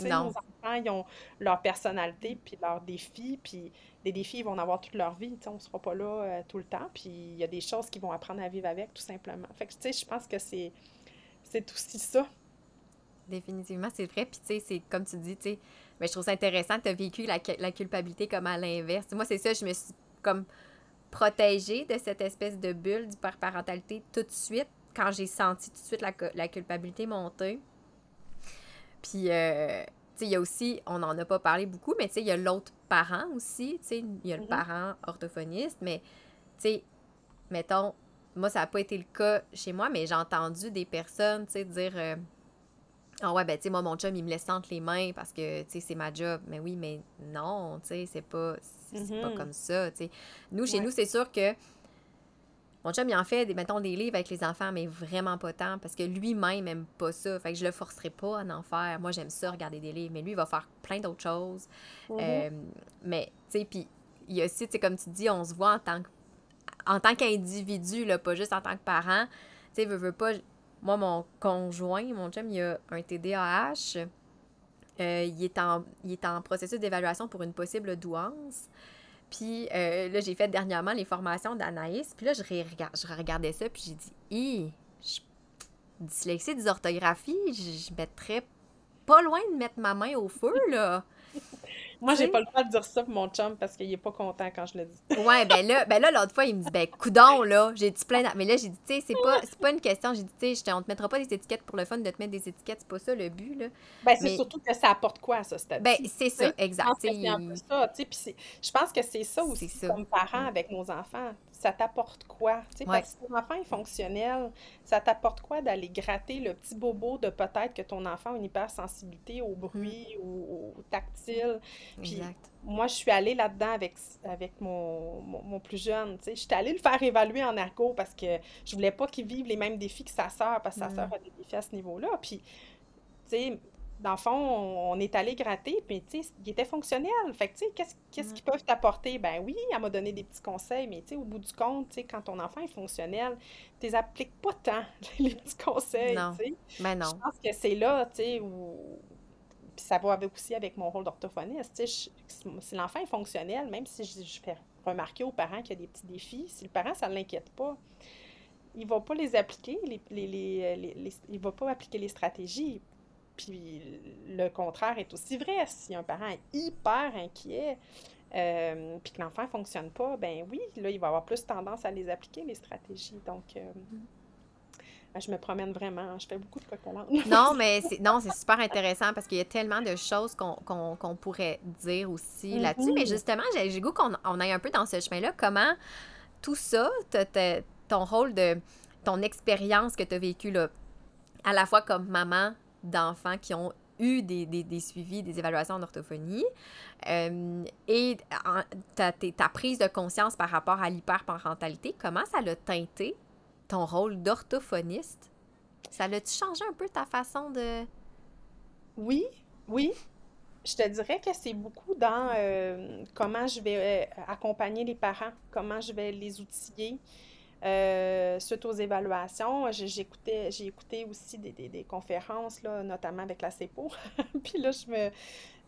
Nos enfants, ils ont leur personnalité, puis leurs défis, puis des défis, ils vont en avoir toute leur vie. On ne sera pas là euh, tout le temps. Puis il y a des choses qu'ils vont apprendre à vivre avec, tout simplement. Fait que, tu sais, je pense que c'est, c'est aussi ça. Définitivement, c'est vrai. Puis, tu sais, c'est comme tu dis, tu sais, mais je trouve ça intéressant que tu as vécu la, la, culpabilité comme à l'inverse. Moi, c'est ça, je me suis comme protégée de cette espèce de bulle d'hyperparentalité tout de suite quand j'ai senti tout de suite la, la culpabilité monter. Puis, euh, il y a aussi, on n'en a pas parlé beaucoup, mais il y a l'autre parent aussi, tu il y a le mm-hmm. parent orthophoniste, mais, tu sais, mettons, moi, ça n'a pas été le cas chez moi, mais j'ai entendu des personnes, tu sais, dire... Euh, ah ouais, ben, tu sais, moi, mon chum, il me laisse entre les mains parce que, tu sais, c'est ma job. Mais oui, mais non, tu sais, c'est pas, c'est pas mm-hmm. comme ça, tu sais. Nous, chez nous, c'est sûr que mon chum, il en fait, mettons, des livres avec les enfants, mais vraiment pas tant, parce que lui-même aime pas ça. Fait que je le forcerai pas à en faire. Moi, j'aime ça, regarder des livres, mais lui, il va faire plein d'autres choses. Mm-hmm. Euh, mais, tu sais, puis il y a aussi, tu sais, comme tu dis, on se voit en tant en tant qu'individu, là, pas juste en tant que parent. Tu sais, veut, veut pas... Moi, mon conjoint, mon chum, il a un TDAH. Euh, il, est en, il est en processus d'évaluation pour une possible douance. Puis euh, là, j'ai fait dernièrement les formations d'Anaïs. Puis là, je, je regardais ça, puis j'ai dit, hi, dyslexie, dysorthographie, je, je mettrais pas loin de mettre ma main au feu, là. Moi, j'ai pas le droit de dire ça pour mon chum parce qu'il est pas content quand je le dis. ouais, ben là, ben là l'autre fois, il me dit, ben, coudon, là, j'ai dit plein Mais là, j'ai dit, tu sais, c'est pas, pas une question. J'ai dit, tu sais, on te mettra pas des étiquettes pour le fun de te mettre des étiquettes. C'est pas ça le but, là. Ben, c'est surtout que ça apporte quoi, ça, c'est Ben, c'est ça, exact. C'est un peu ça, tu sais. je pense que c'est ça aussi, comme parents avec nos enfants ça t'apporte quoi? Parce que ton enfant est fonctionnel, ça t'apporte quoi d'aller gratter le petit bobo de peut-être que ton enfant a une hypersensibilité au bruit mm. ou au tactile? Puis moi, je suis allée là-dedans avec, avec mon, mon, plus jeune. Je suis allée le faire évaluer en ergo parce que je voulais pas qu'il vive les mêmes défis que sa sœur, parce que sa mm. sœur a des défis à ce niveau-là. Puis, tu sais, dans le fond, on, est allé gratter, puis, tu sais, il était fonctionnel. Fait que, tu sais, qu'est-ce, qu'est-ce qu'ils peuvent t'apporter? Ben oui, elle m'a donné des petits conseils, mais, tu sais, au bout du compte, tu sais, quand ton enfant est fonctionnel, tu les appliques pas tant, les petits conseils, tu sais. Ben non. Je pense que c'est là, tu sais, où... Puis ça va avec, aussi avec mon rôle d'orthophoniste, tu sais, si l'enfant est fonctionnel, même si je, fais remarquer aux parents qu'il y a des petits défis, si le parent, ça ne l'inquiète pas, il va pas les appliquer, les, les, les, les, il va pas appliquer les stratégies puis le contraire est aussi vrai. Si un parent est hyper inquiet, euh, puis que l'enfant ne fonctionne pas, ben oui, là, il va avoir plus tendance à les appliquer, les stratégies. Donc, euh, mm. je me promène vraiment. Je fais beaucoup de coq Non, mais c'est, non, c'est super intéressant parce qu'il y a tellement de choses qu'on, pourrait dire aussi là-dessus. Mais mm-hmm. justement, j'ai, j'ai goût qu'on on aille un peu dans ce chemin-là. Comment tout ça, ton rôle de ton expérience que tu as vécue là, à la fois comme maman, d'enfants qui ont eu des, des, suivis, des évaluations en orthophonie. Euh, et ta, ta, prise de conscience par rapport à l'hyperparentalité, comment ça l'a teinté ton rôle d'orthophoniste? Ça l'a-tu changé un peu ta façon de... Oui, oui. Je te dirais que c'est beaucoup dans euh, comment je vais euh, accompagner les parents, comment je vais les outiller. Euh, suite aux évaluations, j'ai écouté, j'ai écouté aussi des, des, des, conférences, là, notamment avec la CEPO. Puis là, je me,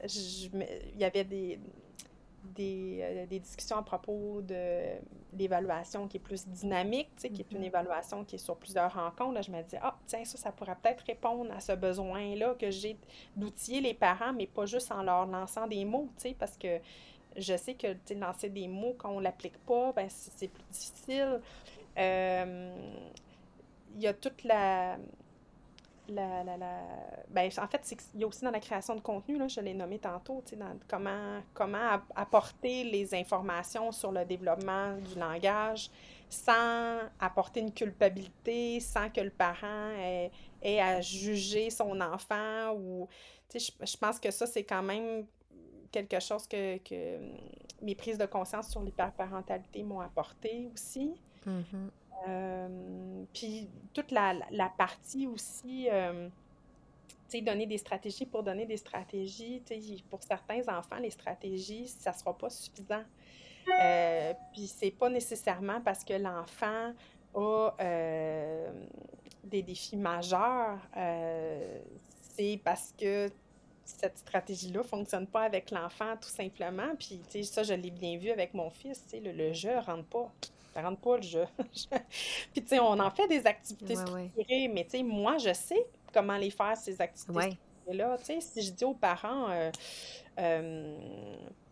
je me, il y avait des, des, euh, des, discussions à propos de l'évaluation qui est plus dynamique, tu sais, qui est une mm-hmm. évaluation qui est sur plusieurs rencontres. Là, je me dis, ah, tiens, ça, ça pourrait peut-être répondre à ce besoin-là que j'ai d'outiller les parents, mais pas juste en leur lançant des mots, tu sais, parce que je sais que, lancer des mots, quand on ne l'applique pas, ben, c'est plus difficile. Euh, il y a toute la la, la. Ben, en fait, il y a aussi dans la création de contenu, là, je l'ai nommé tantôt, dans comment, comment apporter les informations sur le développement du langage sans apporter une culpabilité, sans que le parent ait, ait à juger son enfant. Ou, je, je pense que ça, c'est quand même quelque chose que, que mes prises de conscience sur l'hyperparentalité m'ont apporté aussi. Mm-hmm. Euh, puis toute la, partie aussi, euh, donner des stratégies pour donner des stratégies. Tu pour certains enfants, les stratégies, ça ne sera pas suffisant. Euh, puis c'est pas nécessairement parce que l'enfant a euh, des défis majeurs, c'est parce que cette stratégie-là ne fonctionne pas avec l'enfant, tout simplement. Puis, ça, je l'ai bien vu avec mon fils, le, le jeu rentre pas ça rentre pas le jeu. Puis, tu sais, on en fait des activités structurées, mais tu sais, moi, je sais comment les faire, ces activités là Tu sais, si je dis aux parents, euh, euh,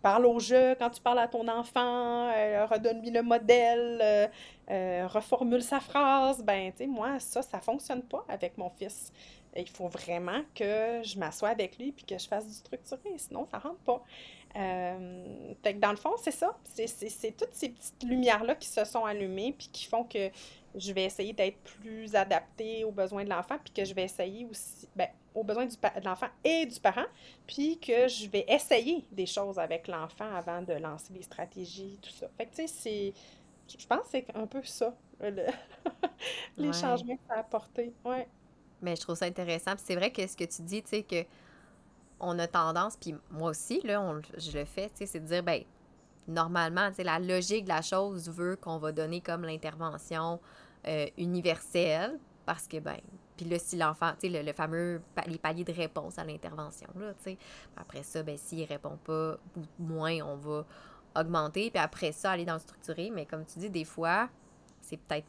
parle au jeu quand tu parles à ton enfant, euh, redonne-lui le modèle, reformule sa phrase, ben, tu sais, moi, ça, ça fonctionne pas avec mon fils. Il faut vraiment que je m'assoie avec lui puis que je fasse du structuré, sinon ça rentre pas. Euh, fait que dans le fond, c'est ça. C'est toutes ces petites lumières-là qui se sont allumées puis qui font que je vais essayer d'être plus adaptée aux besoins de l'enfant puis que je vais essayer aussi, ben, aux besoins du, de l'enfant et du parent, puis que je vais essayer des choses avec l'enfant avant de lancer des stratégies, tout ça. Fait que, tu sais, c'est... Je pense que c'est un peu ça, les changements que ça a apporté. Ouais. Mais je trouve ça intéressant. c'est vrai que ce que tu dis, tu sais, que on a tendance, puis moi aussi, là, on, je le fais, c'est de dire, ben normalement, la logique de la chose veut qu'on va donner comme l'intervention euh, universelle, parce que, ben, puis là, si l'enfant, tu sais, le, fameux, les paliers de réponse à l'intervention, là, après ça, ben, s'il répond pas, ou moins, on va augmenter, puis après ça, aller dans le structuré, mais comme tu dis, des fois, c'est peut-être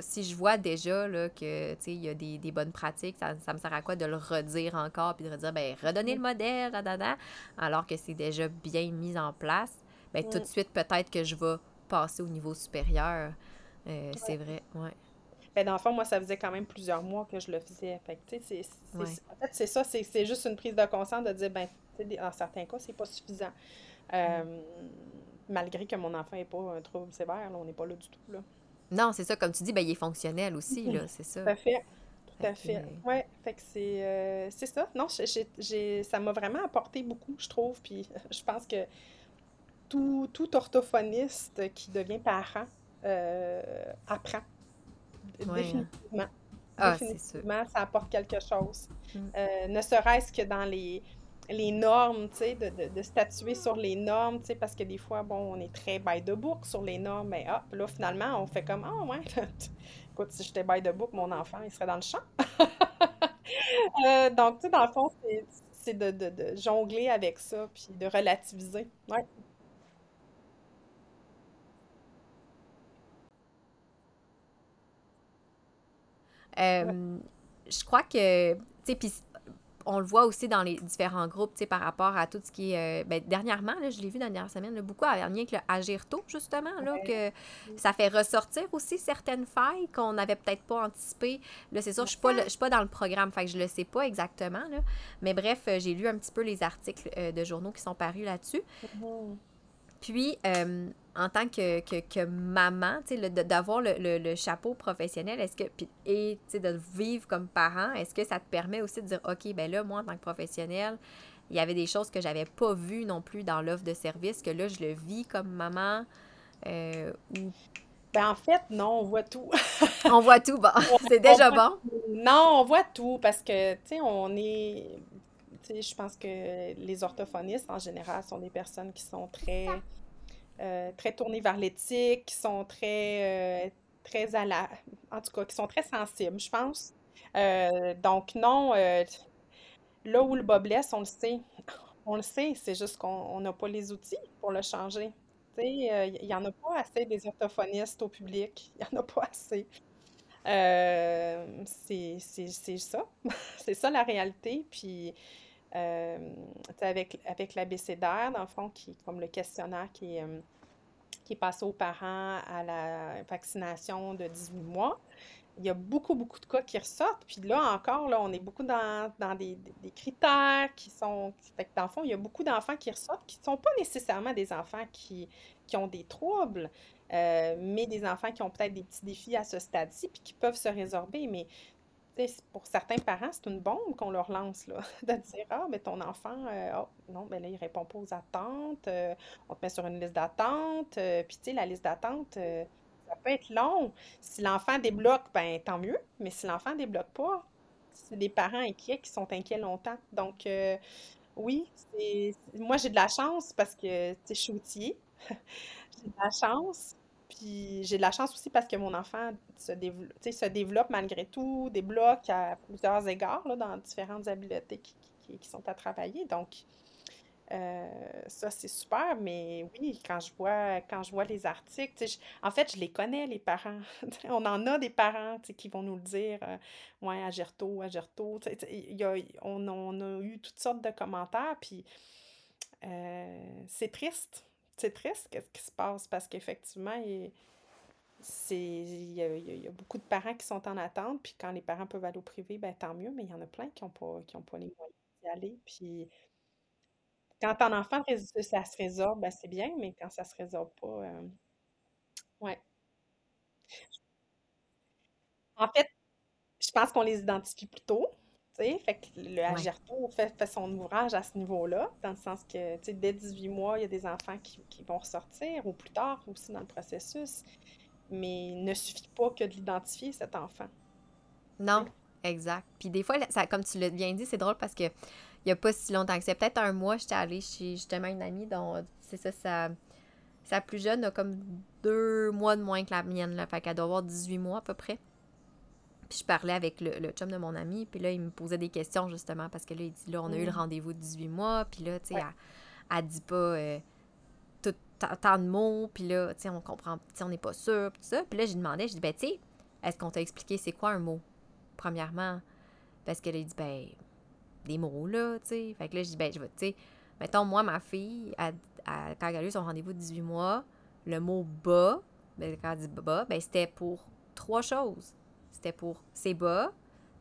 si je vois déjà là, que il y a des, des, bonnes pratiques, ça, ça, me sert à quoi de le redire encore puis de redire ben redonner le modèle, alors que c'est déjà bien mis en place, ben tout de suite peut-être que je vais passer au niveau supérieur. Euh, c'est vrai, ouais. Ben, dans le fond, moi, ça faisait quand même plusieurs mois que je le faisais. Fait c'est, En fait, c'est ça, c'est, juste une prise de conscience de dire, ben, dans certains cas, c'est pas suffisant. Euh, mm. Malgré que mon enfant n'ait pas un trouble sévère, on n'est pas là du tout. Là. Non, c'est ça, comme tu dis, ben, il est fonctionnel aussi, là, c'est ça. Tout à fait. Tout à fait. Oui, fait que c'est, euh, c'est ça. Non, j'ai, ça m'a vraiment apporté beaucoup, je trouve. Puis je pense que tout, tout orthophoniste qui devient parent euh, apprend. Définitivement. Ah, Définitivement, ça apporte quelque chose. Mm. Euh, ne serait-ce que dans les, les normes, tu sais, de, de, de, statuer sur les normes, tu sais, parce que des fois, bon, on est très by the book sur les normes, mais hop, là, finalement, on fait comme, ah, ouais, écoute, si j'étais by the book, mon enfant, il serait dans le champ. euh, donc, tu sais, dans le fond, c'est de, de, de, jongler avec ça, puis de relativiser. Ouais. Euh, je crois que, tu sais, puis on le voit aussi dans les différents groupes, tu sais, par rapport à tout ce qui est... Euh, ben, dernièrement, là, je l'ai vu dans la dernière semaine, là, beaucoup à lien avec le Agir tôt, justement, là, que ça fait ressortir aussi certaines failles qu'on n'avait peut-être pas anticipées. Là, c'est sûr, je ne suis, pas dans le programme, fait que je le sais pas exactement, là. Mais bref, euh, j'ai lu un petit peu les articles euh, de journaux qui sont parus là-dessus. Mm-hmm. Puis, en tant que, que, que maman, d'avoir le, le, le, chapeau professionnel, est-ce que, puis, et de vivre comme parent, est-ce que ça te permet aussi de dire, OK, ben là, moi, en tant que professionnel, il y avait des choses que j'avais pas vues non plus dans l'offre de service, que là, je le vis comme maman, euh, ou... Ben, en fait, non, on voit tout. on voit tout, bon, c'est déjà bon? Non, on voit tout, parce que, tu sais, on est tu sais, je pense que les orthophonistes, en général, sont des personnes qui sont très, euh, très tournées vers l'éthique, qui sont très, euh, très à la... En tout cas, qui sont très sensibles, je pense. Euh, donc, non, là où le bas blesse, on le sait. On le sait, c'est juste qu'on n'a pas les outils pour le changer. Il n'y en a pas assez des orthophonistes au public. Il n'y en a pas assez. C'est ça. C'est ça la réalité. Puis, avec, avec l'abécédaire, dans le fond, qui, comme le questionnaire qui est, euh, qui est passé aux parents à la vaccination de 18 mois, il y a beaucoup, beaucoup de cas qui ressortent. Puis là encore, là, on est beaucoup dans, dans des, critères qui sont... Fait que dans le fond, il y a beaucoup d'enfants qui ressortent qui ne sont pas nécessairement des enfants qui, qui ont des troubles, euh, mais des enfants qui ont peut-être des petits défis à ce stade-ci, puis qui peuvent se résorber. Mais pour certains parents, c'est une bombe qu'on leur lance, là, de dire, ah, mais ton enfant, euh, oh, non, mais là, il répond pas aux attentes, euh, on te met sur une liste d'attente, euh, puis tu sais, la liste d'attente, ça peut être long. Si l'enfant débloque, ben tant mieux, mais si l'enfant débloque pas, c'est des parents inquiets qui sont inquiets longtemps. Donc, oui, moi, j'ai de la chance parce que, tu sais, je suis outillée. J'ai de la chance. Puis j'ai de la chance aussi parce que mon enfant se, dév- tu sais, se développe malgré tout, débloque à plusieurs égards là, dans différentes habiletés qui, qui- sont à travailler. Donc, euh, ça, c'est super. Mais oui, quand je vois, quand je vois les articles, en fait, je les connais, les parents. On en a des parents qui vont nous le dire. euh, ouais, sais, il y a- on, on a eu toutes sortes de commentaires. Puis euh, c'est triste. C'est triste qu'est-ce qui se passe parce qu'effectivement, il, y a, beaucoup de parents qui sont en attente. Puis quand les parents peuvent aller au privé, ben tant mieux, mais il y en a plein qui n'ont pas, qui pas les moyens d'y aller. Puis quand ton enfant, ça se résorbe, ben c'est bien, mais quand ça se résorbe pas, euh, ouais. En fait, je pense qu'on les identifie plus tôt. Tu sais. Fait que le Ouais. Agerto fait, fait son ouvrage à ce niveau-là, dans le sens que dès 18 mois, il y a des enfants qui, qui vont ressortir, ou plus tard aussi dans le processus. Mais il ne suffit pas que de l'identifier, cet enfant. Non, exact. Puis des fois, ça, comme tu l'as bien dit, c'est drôle parce que il n'y a pas si longtemps que c'est peut-être un mois, j'étais allée chez justement une amie dont c'est ça, sa, sa plus jeune a comme deux mois de moins que la mienne, là. Fait qu'elle doit avoir 18 mois à peu près. Puis je parlais avec le, le chum de mon ami, puis là, il me posait des questions justement parce que là, il dit là, on a eu le Mm. rendez-vous de 18 mois, puis là, tu sais, Ouais. elle, elle dit pas euh, tout tant de mots, puis là, tu sais, on comprend, tu sais, on n'est pas sûr, puis tout ça. Puis là, je lui demandais, je dis, ben, tu sais, est-ce qu'on t'a expliqué c'est quoi un mot, premièrement? Parce qu'elle a dit, ben, des mots, là, tu sais. Fait que là, je dis, ben, je vais, tu sais, mettons, moi, ma fille, elle- elle- quand elle a eu son rendez-vous de 18 mois, le mot bas, ben, quand elle dit bas, ben, c'était pour trois choses. C'était pour ses bas,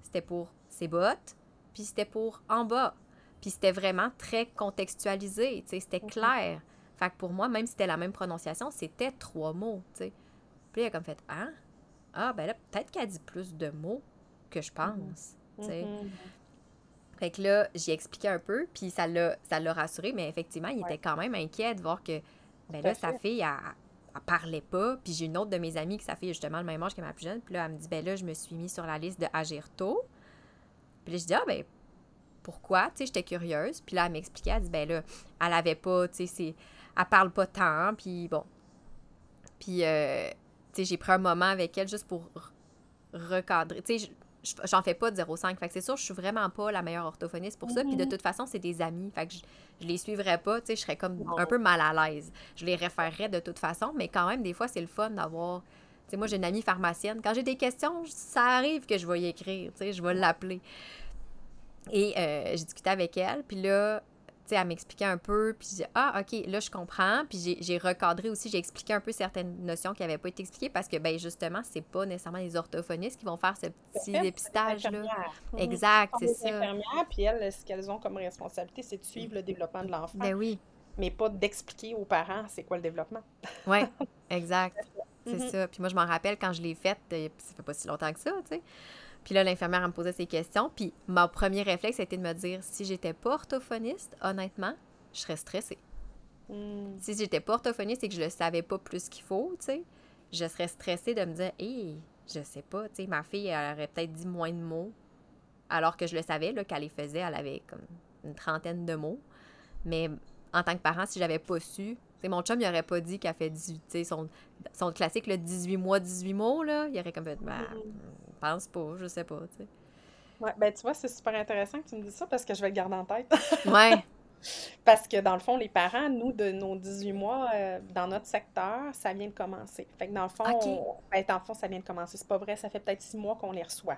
c'était pour ses bottes, puis c'était pour en bas. Puis c'était vraiment très contextualisé, tu sais, c'était clair. Fait que pour moi, même si c'était la même prononciation, c'était trois mots, tu sais. Puis elle a comme fait, ah, ah, ben là, peut-être qu'elle dit plus de mots que je Mhm. pense, tu sais. Mhm. Fait que là, j'ai expliqué un peu, puis ça l'a, ça l'a rassuré, mais effectivement, il Ouais, était quand même inquiet de voir que, ben là, sa fille, elle, elle parlait pas. Puis j'ai une autre de mes amies qui sa fille a justement le même âge que ma plus jeune. Puis là, elle me dit, ben là, je me suis mis sur la liste de Agerto. Puis là, je dis, ah, ben, pourquoi? Tu sais, j'étais curieuse. Puis là, elle m'expliquait, elle dit, ben là, elle avait pas, tu sais, c'est, elle parle pas tant, puis bon. Puis, euh, tu sais, j'ai pris un moment avec elle juste pour recadrer. Tu sais, je- je- j'en fais pas de 0,5. Fait que c'est sûr, je suis vraiment pas la meilleure orthophoniste pour ça. Puis de Mhm. toute façon, c'est des amis. Fait que je, les suivrais pas. Tu sais, je serais comme un peu mal à l'aise. Je les référerais de toute façon. Mais quand même, des fois, c'est le fun d'avoir. Tu sais, moi, j'ai une amie pharmacienne. Quand j'ai des questions, ça arrive que je vais y écrire. Tu sais, je vais l'appeler. Et euh, j'ai discuté avec elle. Puis là, elle m'expliquait un peu. Puis j'ai ah, OK, là, je comprends. Puis j'ai- recadré aussi. J'ai expliqué un peu certaines notions qui n'avaient pas été expliquées parce que, ben justement, c'est pas nécessairement les orthophonistes qui vont faire ce à petit dépistage-là. Mhm. Exact, Ce c'est ça. infirmières, puis elles, ce qu'elles ont comme responsabilité, c'est de suivre le développement de l'enfant, Ben oui, mais pas d'expliquer aux parents c'est quoi le développement. ouais, exact. C'est Mhm. ça. Puis moi, je m'en rappelle quand je l'ai faite, euh, ça fait pas si longtemps que ça, tu sais. Puis là, l'infirmière, me posait ses questions. Puis mon premier réflexe, a été de me dire, si j'étais pas orthophoniste, honnêtement, je serais stressée. Mm. Si j'étais pas orthophoniste et que je le savais pas plus qu'il faut, tu sais, je serais stressée de me dire, hé, je sais pas, tu sais, ma fille, elle aurait peut-être dit moins de mots, alors que je le savais, là, qu'elle les faisait, elle avait comme une trentaine de mots. Mais en tant que parent, si j'avais pas su, mon chum, il aurait pas dit qu'elle fait 18, son, son classique, le 18 mois, 18 mots, là, il aurait comme fait, ben, mm-hmm. Pense pas, je sais pas, tu sais. Ouais, ben tu vois, c'est super intéressant que tu me dises ça parce que je vais le garder en tête. ouais. Parce que dans le fond, les parents, nous, de nos 18 mois, euh, dans notre secteur, ça vient de commencer. Fait que dans le fond, ben, dans le fond, ça vient de commencer. C'est pas vrai, ça fait peut-être six mois qu'on les reçoit.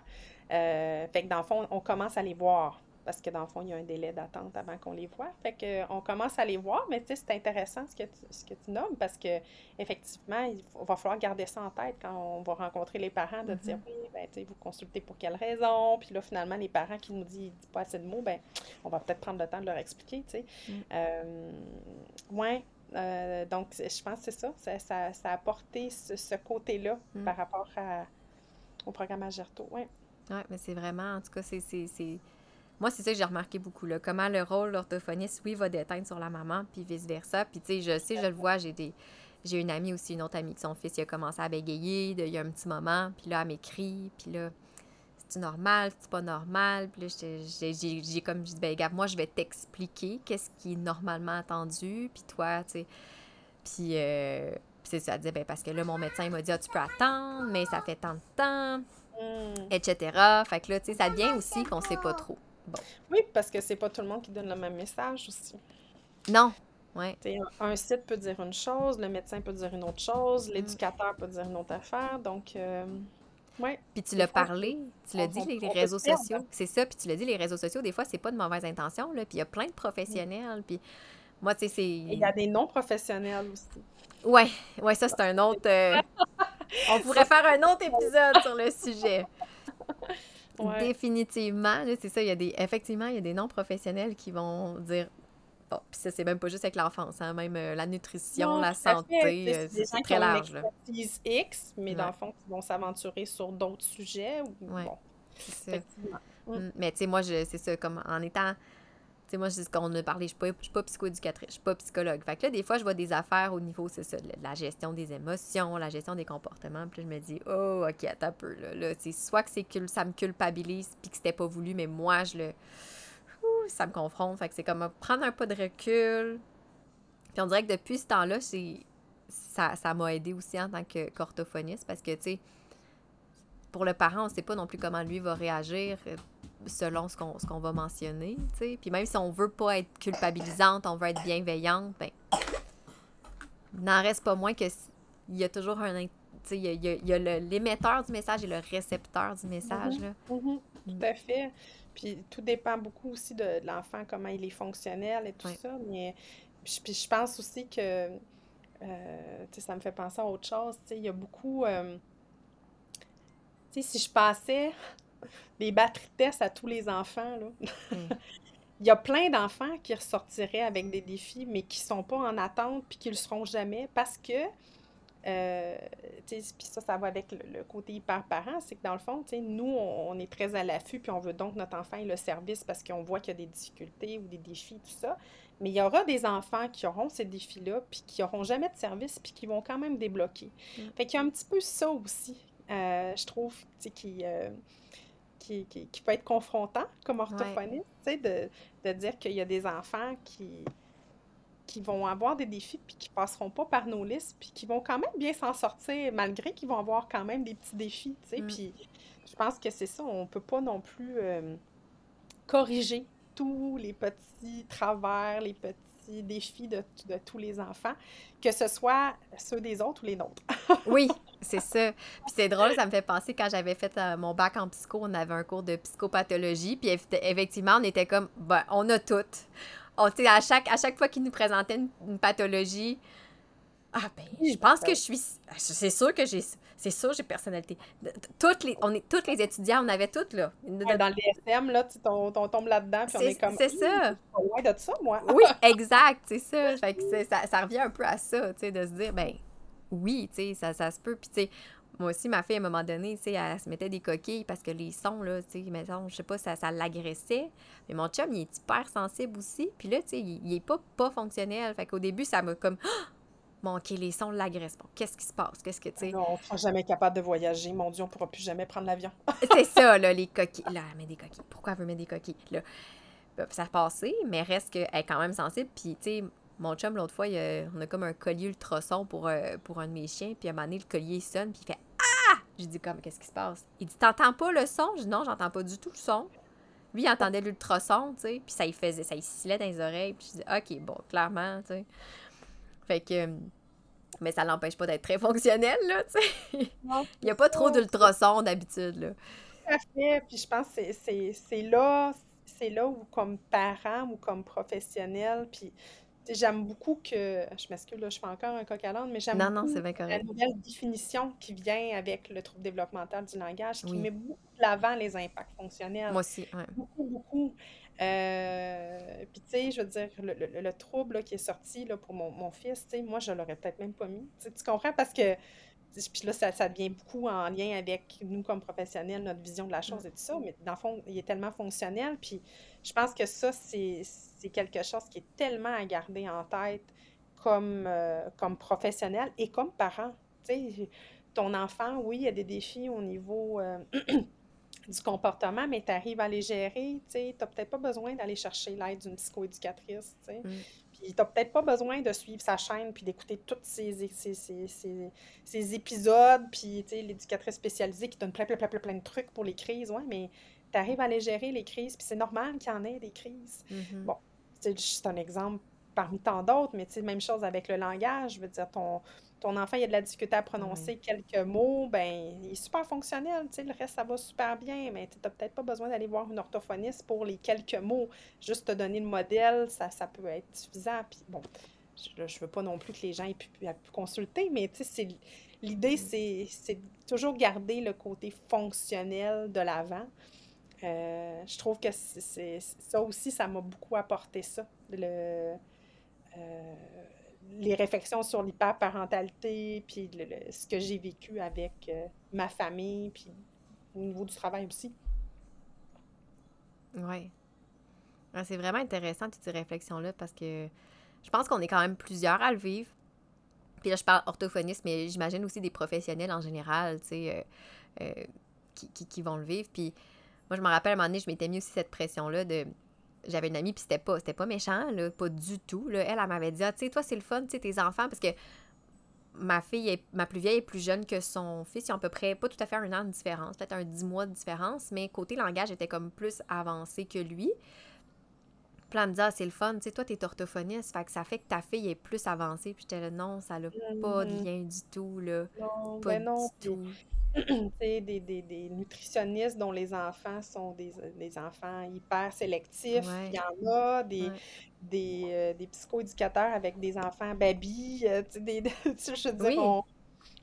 Euh, fait que dans le fond, on commence à les voir parce que dans le fond, il y a un délai d'attente avant qu'on les voit. Fait que, on commence à les voir, mais tu sais, c'est intéressant ce que tu, ce que tu nommes parce que effectivement, il va falloir garder ça en tête quand on va rencontrer les parents, de dire mm-hmm. oui, ben, tu sais, vous consultez pour quelle raison? Puis là, finalement, les parents qui nous disent, pas assez de mots, ben, on va peut-être prendre le temps de leur expliquer, tu sais. Mm. Euh, ouais. Euh, donc, je pense que c'est ça. Ça, ça. a apporté ce, côté-là mm. par rapport à, au programme Agerto. Oui. Oui, mais c'est vraiment, en tout cas, c'est moi, c'est ça que j'ai remarqué beaucoup, là. Comment le rôle l'orthophoniste, oui, va déteindre sur la maman, puis vice-versa. Puis, tu sais, je sais, je le vois, j'ai des... J'ai une amie aussi, une autre amie, que son fils, il a commencé à bégayer il y a un petit moment, puis là, elle m'écrit, puis là, c'est normal, c'est pas normal? Puis là, j'ai comme dit, ben, regarde, moi, je vais t'expliquer qu'est-ce qui est normalement attendu, puis toi, tu sais. Puis, euh, c'est ça, elle disait, ben, parce que là, mon médecin, il m'a dit, ah, tu peux attendre, mais ça fait tant de temps, hmm. etc. Fait que là, tu sais, ça vient aussi qu'on sait pas trop. Oui, parce que c'est pas tout le monde qui donne le même message aussi. Non. Ouais. un site peut dire une chose, le médecin peut dire une autre chose, mm. l'éducateur peut dire une autre affaire. Donc, euh, ouais. Puis tu l'as parlé, tu l'as dit, les, réseaux sociaux. C'est ça, puis tu l'as dit, les réseaux sociaux, des fois, c'est pas de mauvaise intention, là. Puis il y a plein de professionnels. Puis moi, tu sais, c'est. Il y a des non-professionnels aussi. Ouais, ouais, ça, c'est un autre. Euh, on pourrait faire un autre épisode sur le sujet. Définitivement, c'est ça, il y a des effectivement, il y a des non-professionnels qui vont dire bon, puis ça c'est même pas juste avec l'enfance, hein, même euh, la nutrition, la santé, euh, c'est très large. Une X, mais dans le fond, qui vont s'aventurer sur d'autres sujets ou bon. Mm, mais tu sais moi je c'est ça comme en étant sais, moi, c'est ce qu'on a parlé, je ne suis pas psychoéducatrice, je suis pas psychologue. Fait que là, des fois, je vois des affaires au niveau, c'est ça, de la gestion des émotions, la gestion des comportements. Puis je me dis, oh, OK, attends un peu. Là, là soit que c'est ça me culpabilise, puis que c'était pas voulu, mais moi, je le. ça me confronte. Fait que c'est comme prendre un pas de recul. Puis on dirait que depuis ce temps-là, ça, ça m'a aidé aussi en tant qu'orthophoniste parce que, tu sais, pour le parent, on ne sait pas non plus comment lui va réagir selon ce qu'on, ce qu'on va mentionner, tu sais. Puis même si on veut pas être culpabilisante, on veut être bienveillante, ben n'en reste pas moins que il y a toujours un il y a, il y a, l'émetteur du message et le récepteur du message. Mm-hmm. Là. Mm-hmm. Mm. Tout à fait. Puis tout dépend beaucoup aussi de, l'enfant, comment il est fonctionnel et tout ça. Mais puis, je pense aussi que euh, ça me fait penser à autre chose. Il y a beaucoup. Euh, si je passais des batteries tests à tous les enfants. Là. Hmm. Il y a plein d'enfants qui ressortiraient avec des défis, mais qui ne sont pas en attente puis qui ne le seront jamais parce que, euh, puis ça, ça va avec le, côté hyper parent, c'est que dans le fond, nous, on, est très à l'affût puis on veut donc que notre enfant ait le service parce qu'on voit qu'il y a des difficultés ou des défis, tout ça. Mais il y aura des enfants qui auront ces défis-là puis qui n'auront jamais de service puis qui vont quand même débloquer. Mm. Fait qu'il y a un petit peu ça aussi, euh, je trouve, qui... Euh, qui, qui, peut être confrontant comme orthophoniste, de, de dire qu'il y a des enfants qui, qui vont avoir des défis puis qui passeront pas par nos listes puis qui vont quand même bien s'en sortir malgré qu'ils vont avoir quand même des petits défis, tu sais. Mm. Puis je pense que c'est ça, on peut pas non plus euh, corriger tous les petits travers, les petits défis de, de, tous les enfants, que ce soit ceux des autres ou les nôtres. oui, c'est ça. Puis c'est drôle, ça me fait penser quand j'avais fait euh, mon bac en psycho, on avait un cours de psychopathologie, puis effectivement, on était comme, ben, on a toutes. On, à, chaque, à chaque fois qu'ils nous présentaient une pathologie, ah ben, je pense que je suis. C'est sûr que j'ai. C'est sûr, j'ai personnalité. Toutes les, on est, toutes les étudiants, on avait toutes, là. Dans le DSM, là, tu on, tombe là-dedans, puis on est comme. C'est ça. Pas loin de ça, moi. oui, exact, c'est ça. Fait que ça, ça revient un peu à ça, tu sais, de se dire, ben, oui, tu sais, ça, ça se peut. Puis, tu sais, moi aussi, ma fille, à un moment donné, tu sais, elle se mettait des coquilles parce que les sons, là, tu sais, je sais pas, ça, ça l'agressait. Mais mon chum, il est hyper sensible aussi. Puis là, tu sais, il, il, est pas, pas fonctionnel. Fait qu'au début, ça m'a comme bon, OK, les sons l'agressent. Bon, qu'est-ce qui se passe? Qu'est-ce que, tu sais? Non, on sera jamais capable de voyager. Mon Dieu, on pourra plus jamais prendre l'avion. c'est ça, là, les coquilles. Là, elle met des coquilles. Pourquoi elle veut mettre des coquilles? Là, ça a passé, mais reste qu'elle est quand même sensible. Puis, tu sais, mon chum, l'autre fois, on a comme un collier ultrason pour, euh, pour un de mes chiens. Puis à un moment donné, le collier sonne, puis il fait Ah! J'ai dit, comme, qu'est-ce qui se passe? Il dit, t'entends pas le son? Je dis, non, j'entends pas du tout le son. Lui, il entendait l'ultrason, tu sais, puis ça y faisait, ça y scillait dans les oreilles. Puis je dis, OK, bon, clairement, tu sais. Fait que. Mais ça l'empêche pas d'être très fonctionnel, là, tu sais. Il n'y a pas trop d'ultrasons d'habitude, là. Tout à fait. Puis je pense que c'est là, c'est là où, comme parent ou comme professionnel, puis J'aime beaucoup que, je m'excuse, là, je fais encore un coq à l'âne, mais j'aime beaucoup la nouvelle définition qui vient avec le trouble développemental du langage, qui met beaucoup de l'avant les impacts fonctionnels. Moi aussi, oui. Beaucoup, beaucoup. Euh, puis, tu sais, je veux dire, le, le, trouble qui est sorti là, pour mon, mon fils, tu sais, moi, je l'aurais peut-être même pas mis. tu comprends? Parce que puis là, ça, ça devient beaucoup en lien avec nous comme professionnels, notre vision de la chose et tout ça, mais dans le fond, il est tellement fonctionnel. Puis je pense que ça, c'est quelque chose qui est tellement à garder en tête comme, euh, comme professionnel et comme parent. Tu sais, ton enfant, oui, il y a des défis au niveau euh, du comportement, mais tu arrives à les gérer. Tu n'as peut-être pas besoin d'aller chercher l'aide d'une psychoéducatrice. Tu. Mm. Puis t'as peut-être pas besoin de suivre sa chaîne puis d'écouter tous ces, ces, épisodes, puis l'éducatrice spécialisée qui donne plein, plein, plein, plein, de trucs pour les crises, ouais, mais tu arrives à les gérer, les crises, puis c'est normal qu'il y en ait des crises. Mm-hmm. Bon, c'est juste un exemple parmi tant d'autres, mais même chose avec le langage, je veux dire, ton, ton enfant il a de la difficulté à prononcer quelques mots, ben il est super fonctionnel, le reste ça va super bien, mais tu n'as peut-être pas besoin d'aller voir une orthophoniste pour les quelques mots, juste te donner le modèle, ça, ça peut être suffisant. Puis bon, je, ne veux pas non plus que les gens aient pu, consulter, mais tu sais, l'idée mm. c'est toujours garder le côté fonctionnel de l'avant. Euh, je trouve que ça aussi, ça m'a beaucoup apporté ça. Euh, les réflexions sur l'hyperparentalité, puis ce que j'ai vécu avec euh, ma famille, puis au niveau du travail aussi. Oui. c'est vraiment intéressant, toutes ces réflexions-là, parce que je pense qu'on est quand même plusieurs à le vivre. Puis là, je parle orthophoniste, mais j'imagine aussi des professionnels en général, tu sais, qui, qui, qui, vont le vivre. Puis moi, je me rappelle, à un moment donné, je m'étais mis aussi cette pression-là de j'avais une amie, puis c'était pas, méchant, là, pas du tout. Là. Elle, elle m'avait dit, ah, toi, c'est le fun, tu tes enfants, parce que ma fille, est, ma plus vieille est plus jeune que son fils. Ils ont à peu près, pas tout à fait un an de différence, peut-être un dix mois de différence, mais côté langage, était comme plus avancé que lui. Puis elle me dit, ah, c'est le fun, tu sais, toi, t'es orthophoniste, fait que ça fait que ta fille est plus avancée. Puis j'étais là, non, ça n'a pas de mm-hmm. lien du tout, là. Non, pas ben non, du tout. des, des, des, nutritionnistes dont les enfants sont des, des enfants hyper sélectifs. Il y en a des, des, euh, des psychoéducateurs avec des enfants baby. Euh, des, je veux dire, on,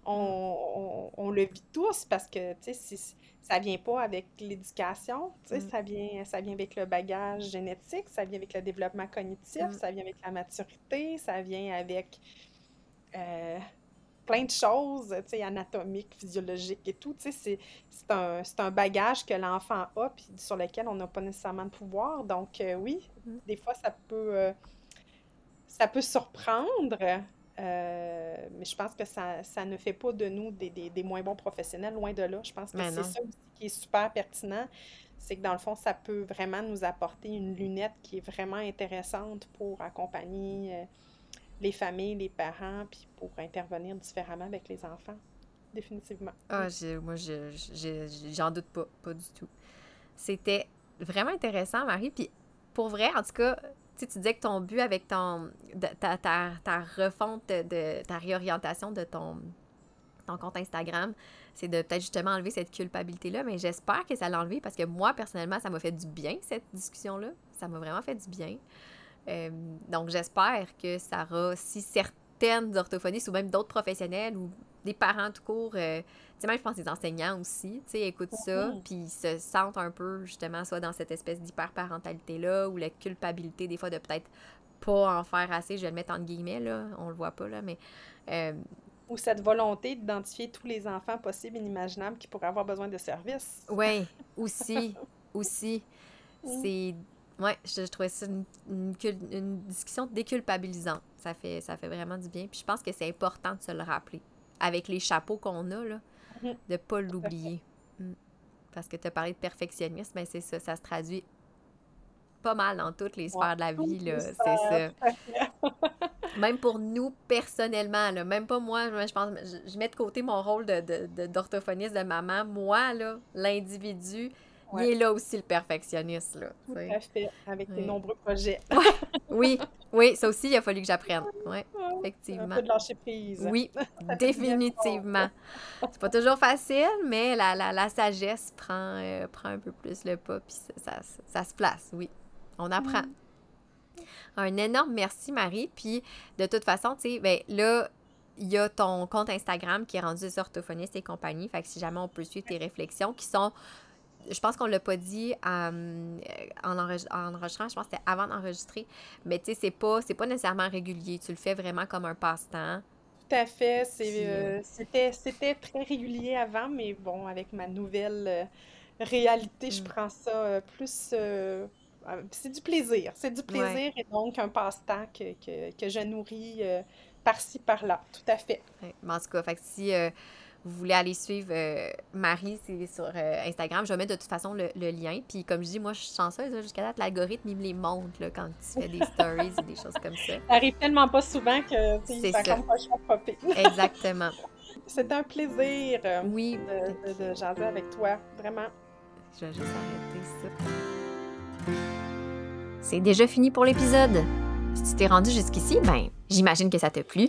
on, on, le vit tous parce que ça vient pas avec l'éducation, mm. ça, vient, ça vient avec le bagage génétique, ça vient avec le développement cognitif, mm. ça vient avec la maturité, ça vient avec. Euh, plein de choses, tu sais, anatomiques, physiologiques et tout. Tu sais, c'est un, un, bagage que l'enfant a, puis sur lequel on n'a pas nécessairement de pouvoir. Donc, euh, oui, mm-hmm. des fois, ça peut, euh, ça peut surprendre, euh, mais je pense que ça, ça, ne fait pas de nous des, des, des, moins bons professionnels, loin de là. Je pense que c'est ça aussi qui est super pertinent. C'est que dans le fond, ça peut vraiment nous apporter une lunette qui est vraiment intéressante pour accompagner les familles, les parents, puis pour intervenir différemment avec les enfants. Définitivement. Ah, moi, j'en doute pas, pas du tout. C'était vraiment intéressant, Marie. Puis pour vrai, en tout cas, tu disais que ton but avec ton ta, refonte de ta réorientation de ton, ton compte Instagram, c'est de peut-être justement enlever cette culpabilité-là. Mais j'espère que ça l'a enlevé parce que moi, personnellement, ça m'a fait du bien, cette discussion-là. Ça m'a vraiment fait du bien. Euh, donc, j'espère que ça aura, si certaines orthophonistes ou même d'autres professionnels ou des parents tout court, euh, tu sais, même je pense des enseignants aussi, tu sais, écoutent ça, puis ils se sentent un peu, justement, soit dans cette espèce d'hyperparentalité-là ou la culpabilité, des fois, de peut-être pas en faire assez, je vais le mettre entre guillemets, là, on le voit pas, là, mais... Euh, ou cette volonté d'identifier tous les enfants possibles et inimaginables qui pourraient avoir besoin de services. Oui, aussi, aussi. C'est oui, je, trouvais ça une, discussion déculpabilisante. Ça fait, ça fait vraiment du bien. Puis je pense que c'est important de se le rappeler. Avec les chapeaux qu'on a, là, mhm. de ne pas l'oublier. Mm. Parce que tu as parlé de perfectionnisme, mais ben, c'est ça, ça se traduit pas mal dans toutes les sphères de la vie, là. C'est ça. Même pour nous, personnellement, là. Même pas moi, je pense, je, je mets de côté mon rôle de, de- de- d'orthophoniste de maman. Moi, là, l'individu, il est là aussi le perfectionniste, là. Tout à fait, avec tes Oui. nombreux projets. Oui, oui, ça aussi, il a fallu que j'apprenne. Oui, Un effectivement. peu de lâcher prise. Oui, définitivement. C'est pas toujours facile, mais la, la, la sagesse prend, euh, prend un peu plus le pas, puis ça, ça, ça se place, oui. On apprend. Un énorme merci, Marie. Puis, de toute façon, tu sais, ben là, il y a ton compte Instagram qui est rendu orthophoniste et compagnie. Fait que si jamais on peut suivre tes réflexions qui sont. Je pense qu'on l'a pas dit euh, en, enregistre- en enregistrant, je pense que c'était avant d'enregistrer. Mais tu sais, c'est pas, c'est pas nécessairement régulier. Tu le fais vraiment comme un passe-temps. Tout à fait. euh, euh, c'était, c'était très régulier avant, mais bon, avec ma nouvelle euh, réalité, je Mm. prends ça plus. c'est du plaisir. C'est du plaisir et donc un passe-temps que, que, que je nourris par-ci, par-là. Tout à fait. Ouais, mais en tout cas, fait que si vous voulez aller suivre euh, Marie, c'est sur euh, Instagram. Je vais mettre de toute façon le, le lien. Puis comme je dis, moi, je suis chanceuse. là, Jusqu'à date, l'algorithme, il me les montre là, quand tu fais des stories ou des choses comme ça. Ça arrive tellement pas souvent que C'est ça comme pas popper. Exactement. C'est un plaisir euh, Oui. de, de, de jaser avec toi. Vraiment. Je vais juste arrêter ça. C'est déjà fini pour l'épisode. Si tu t'es rendu jusqu'ici, ben, j'imagine que ça t'a plu.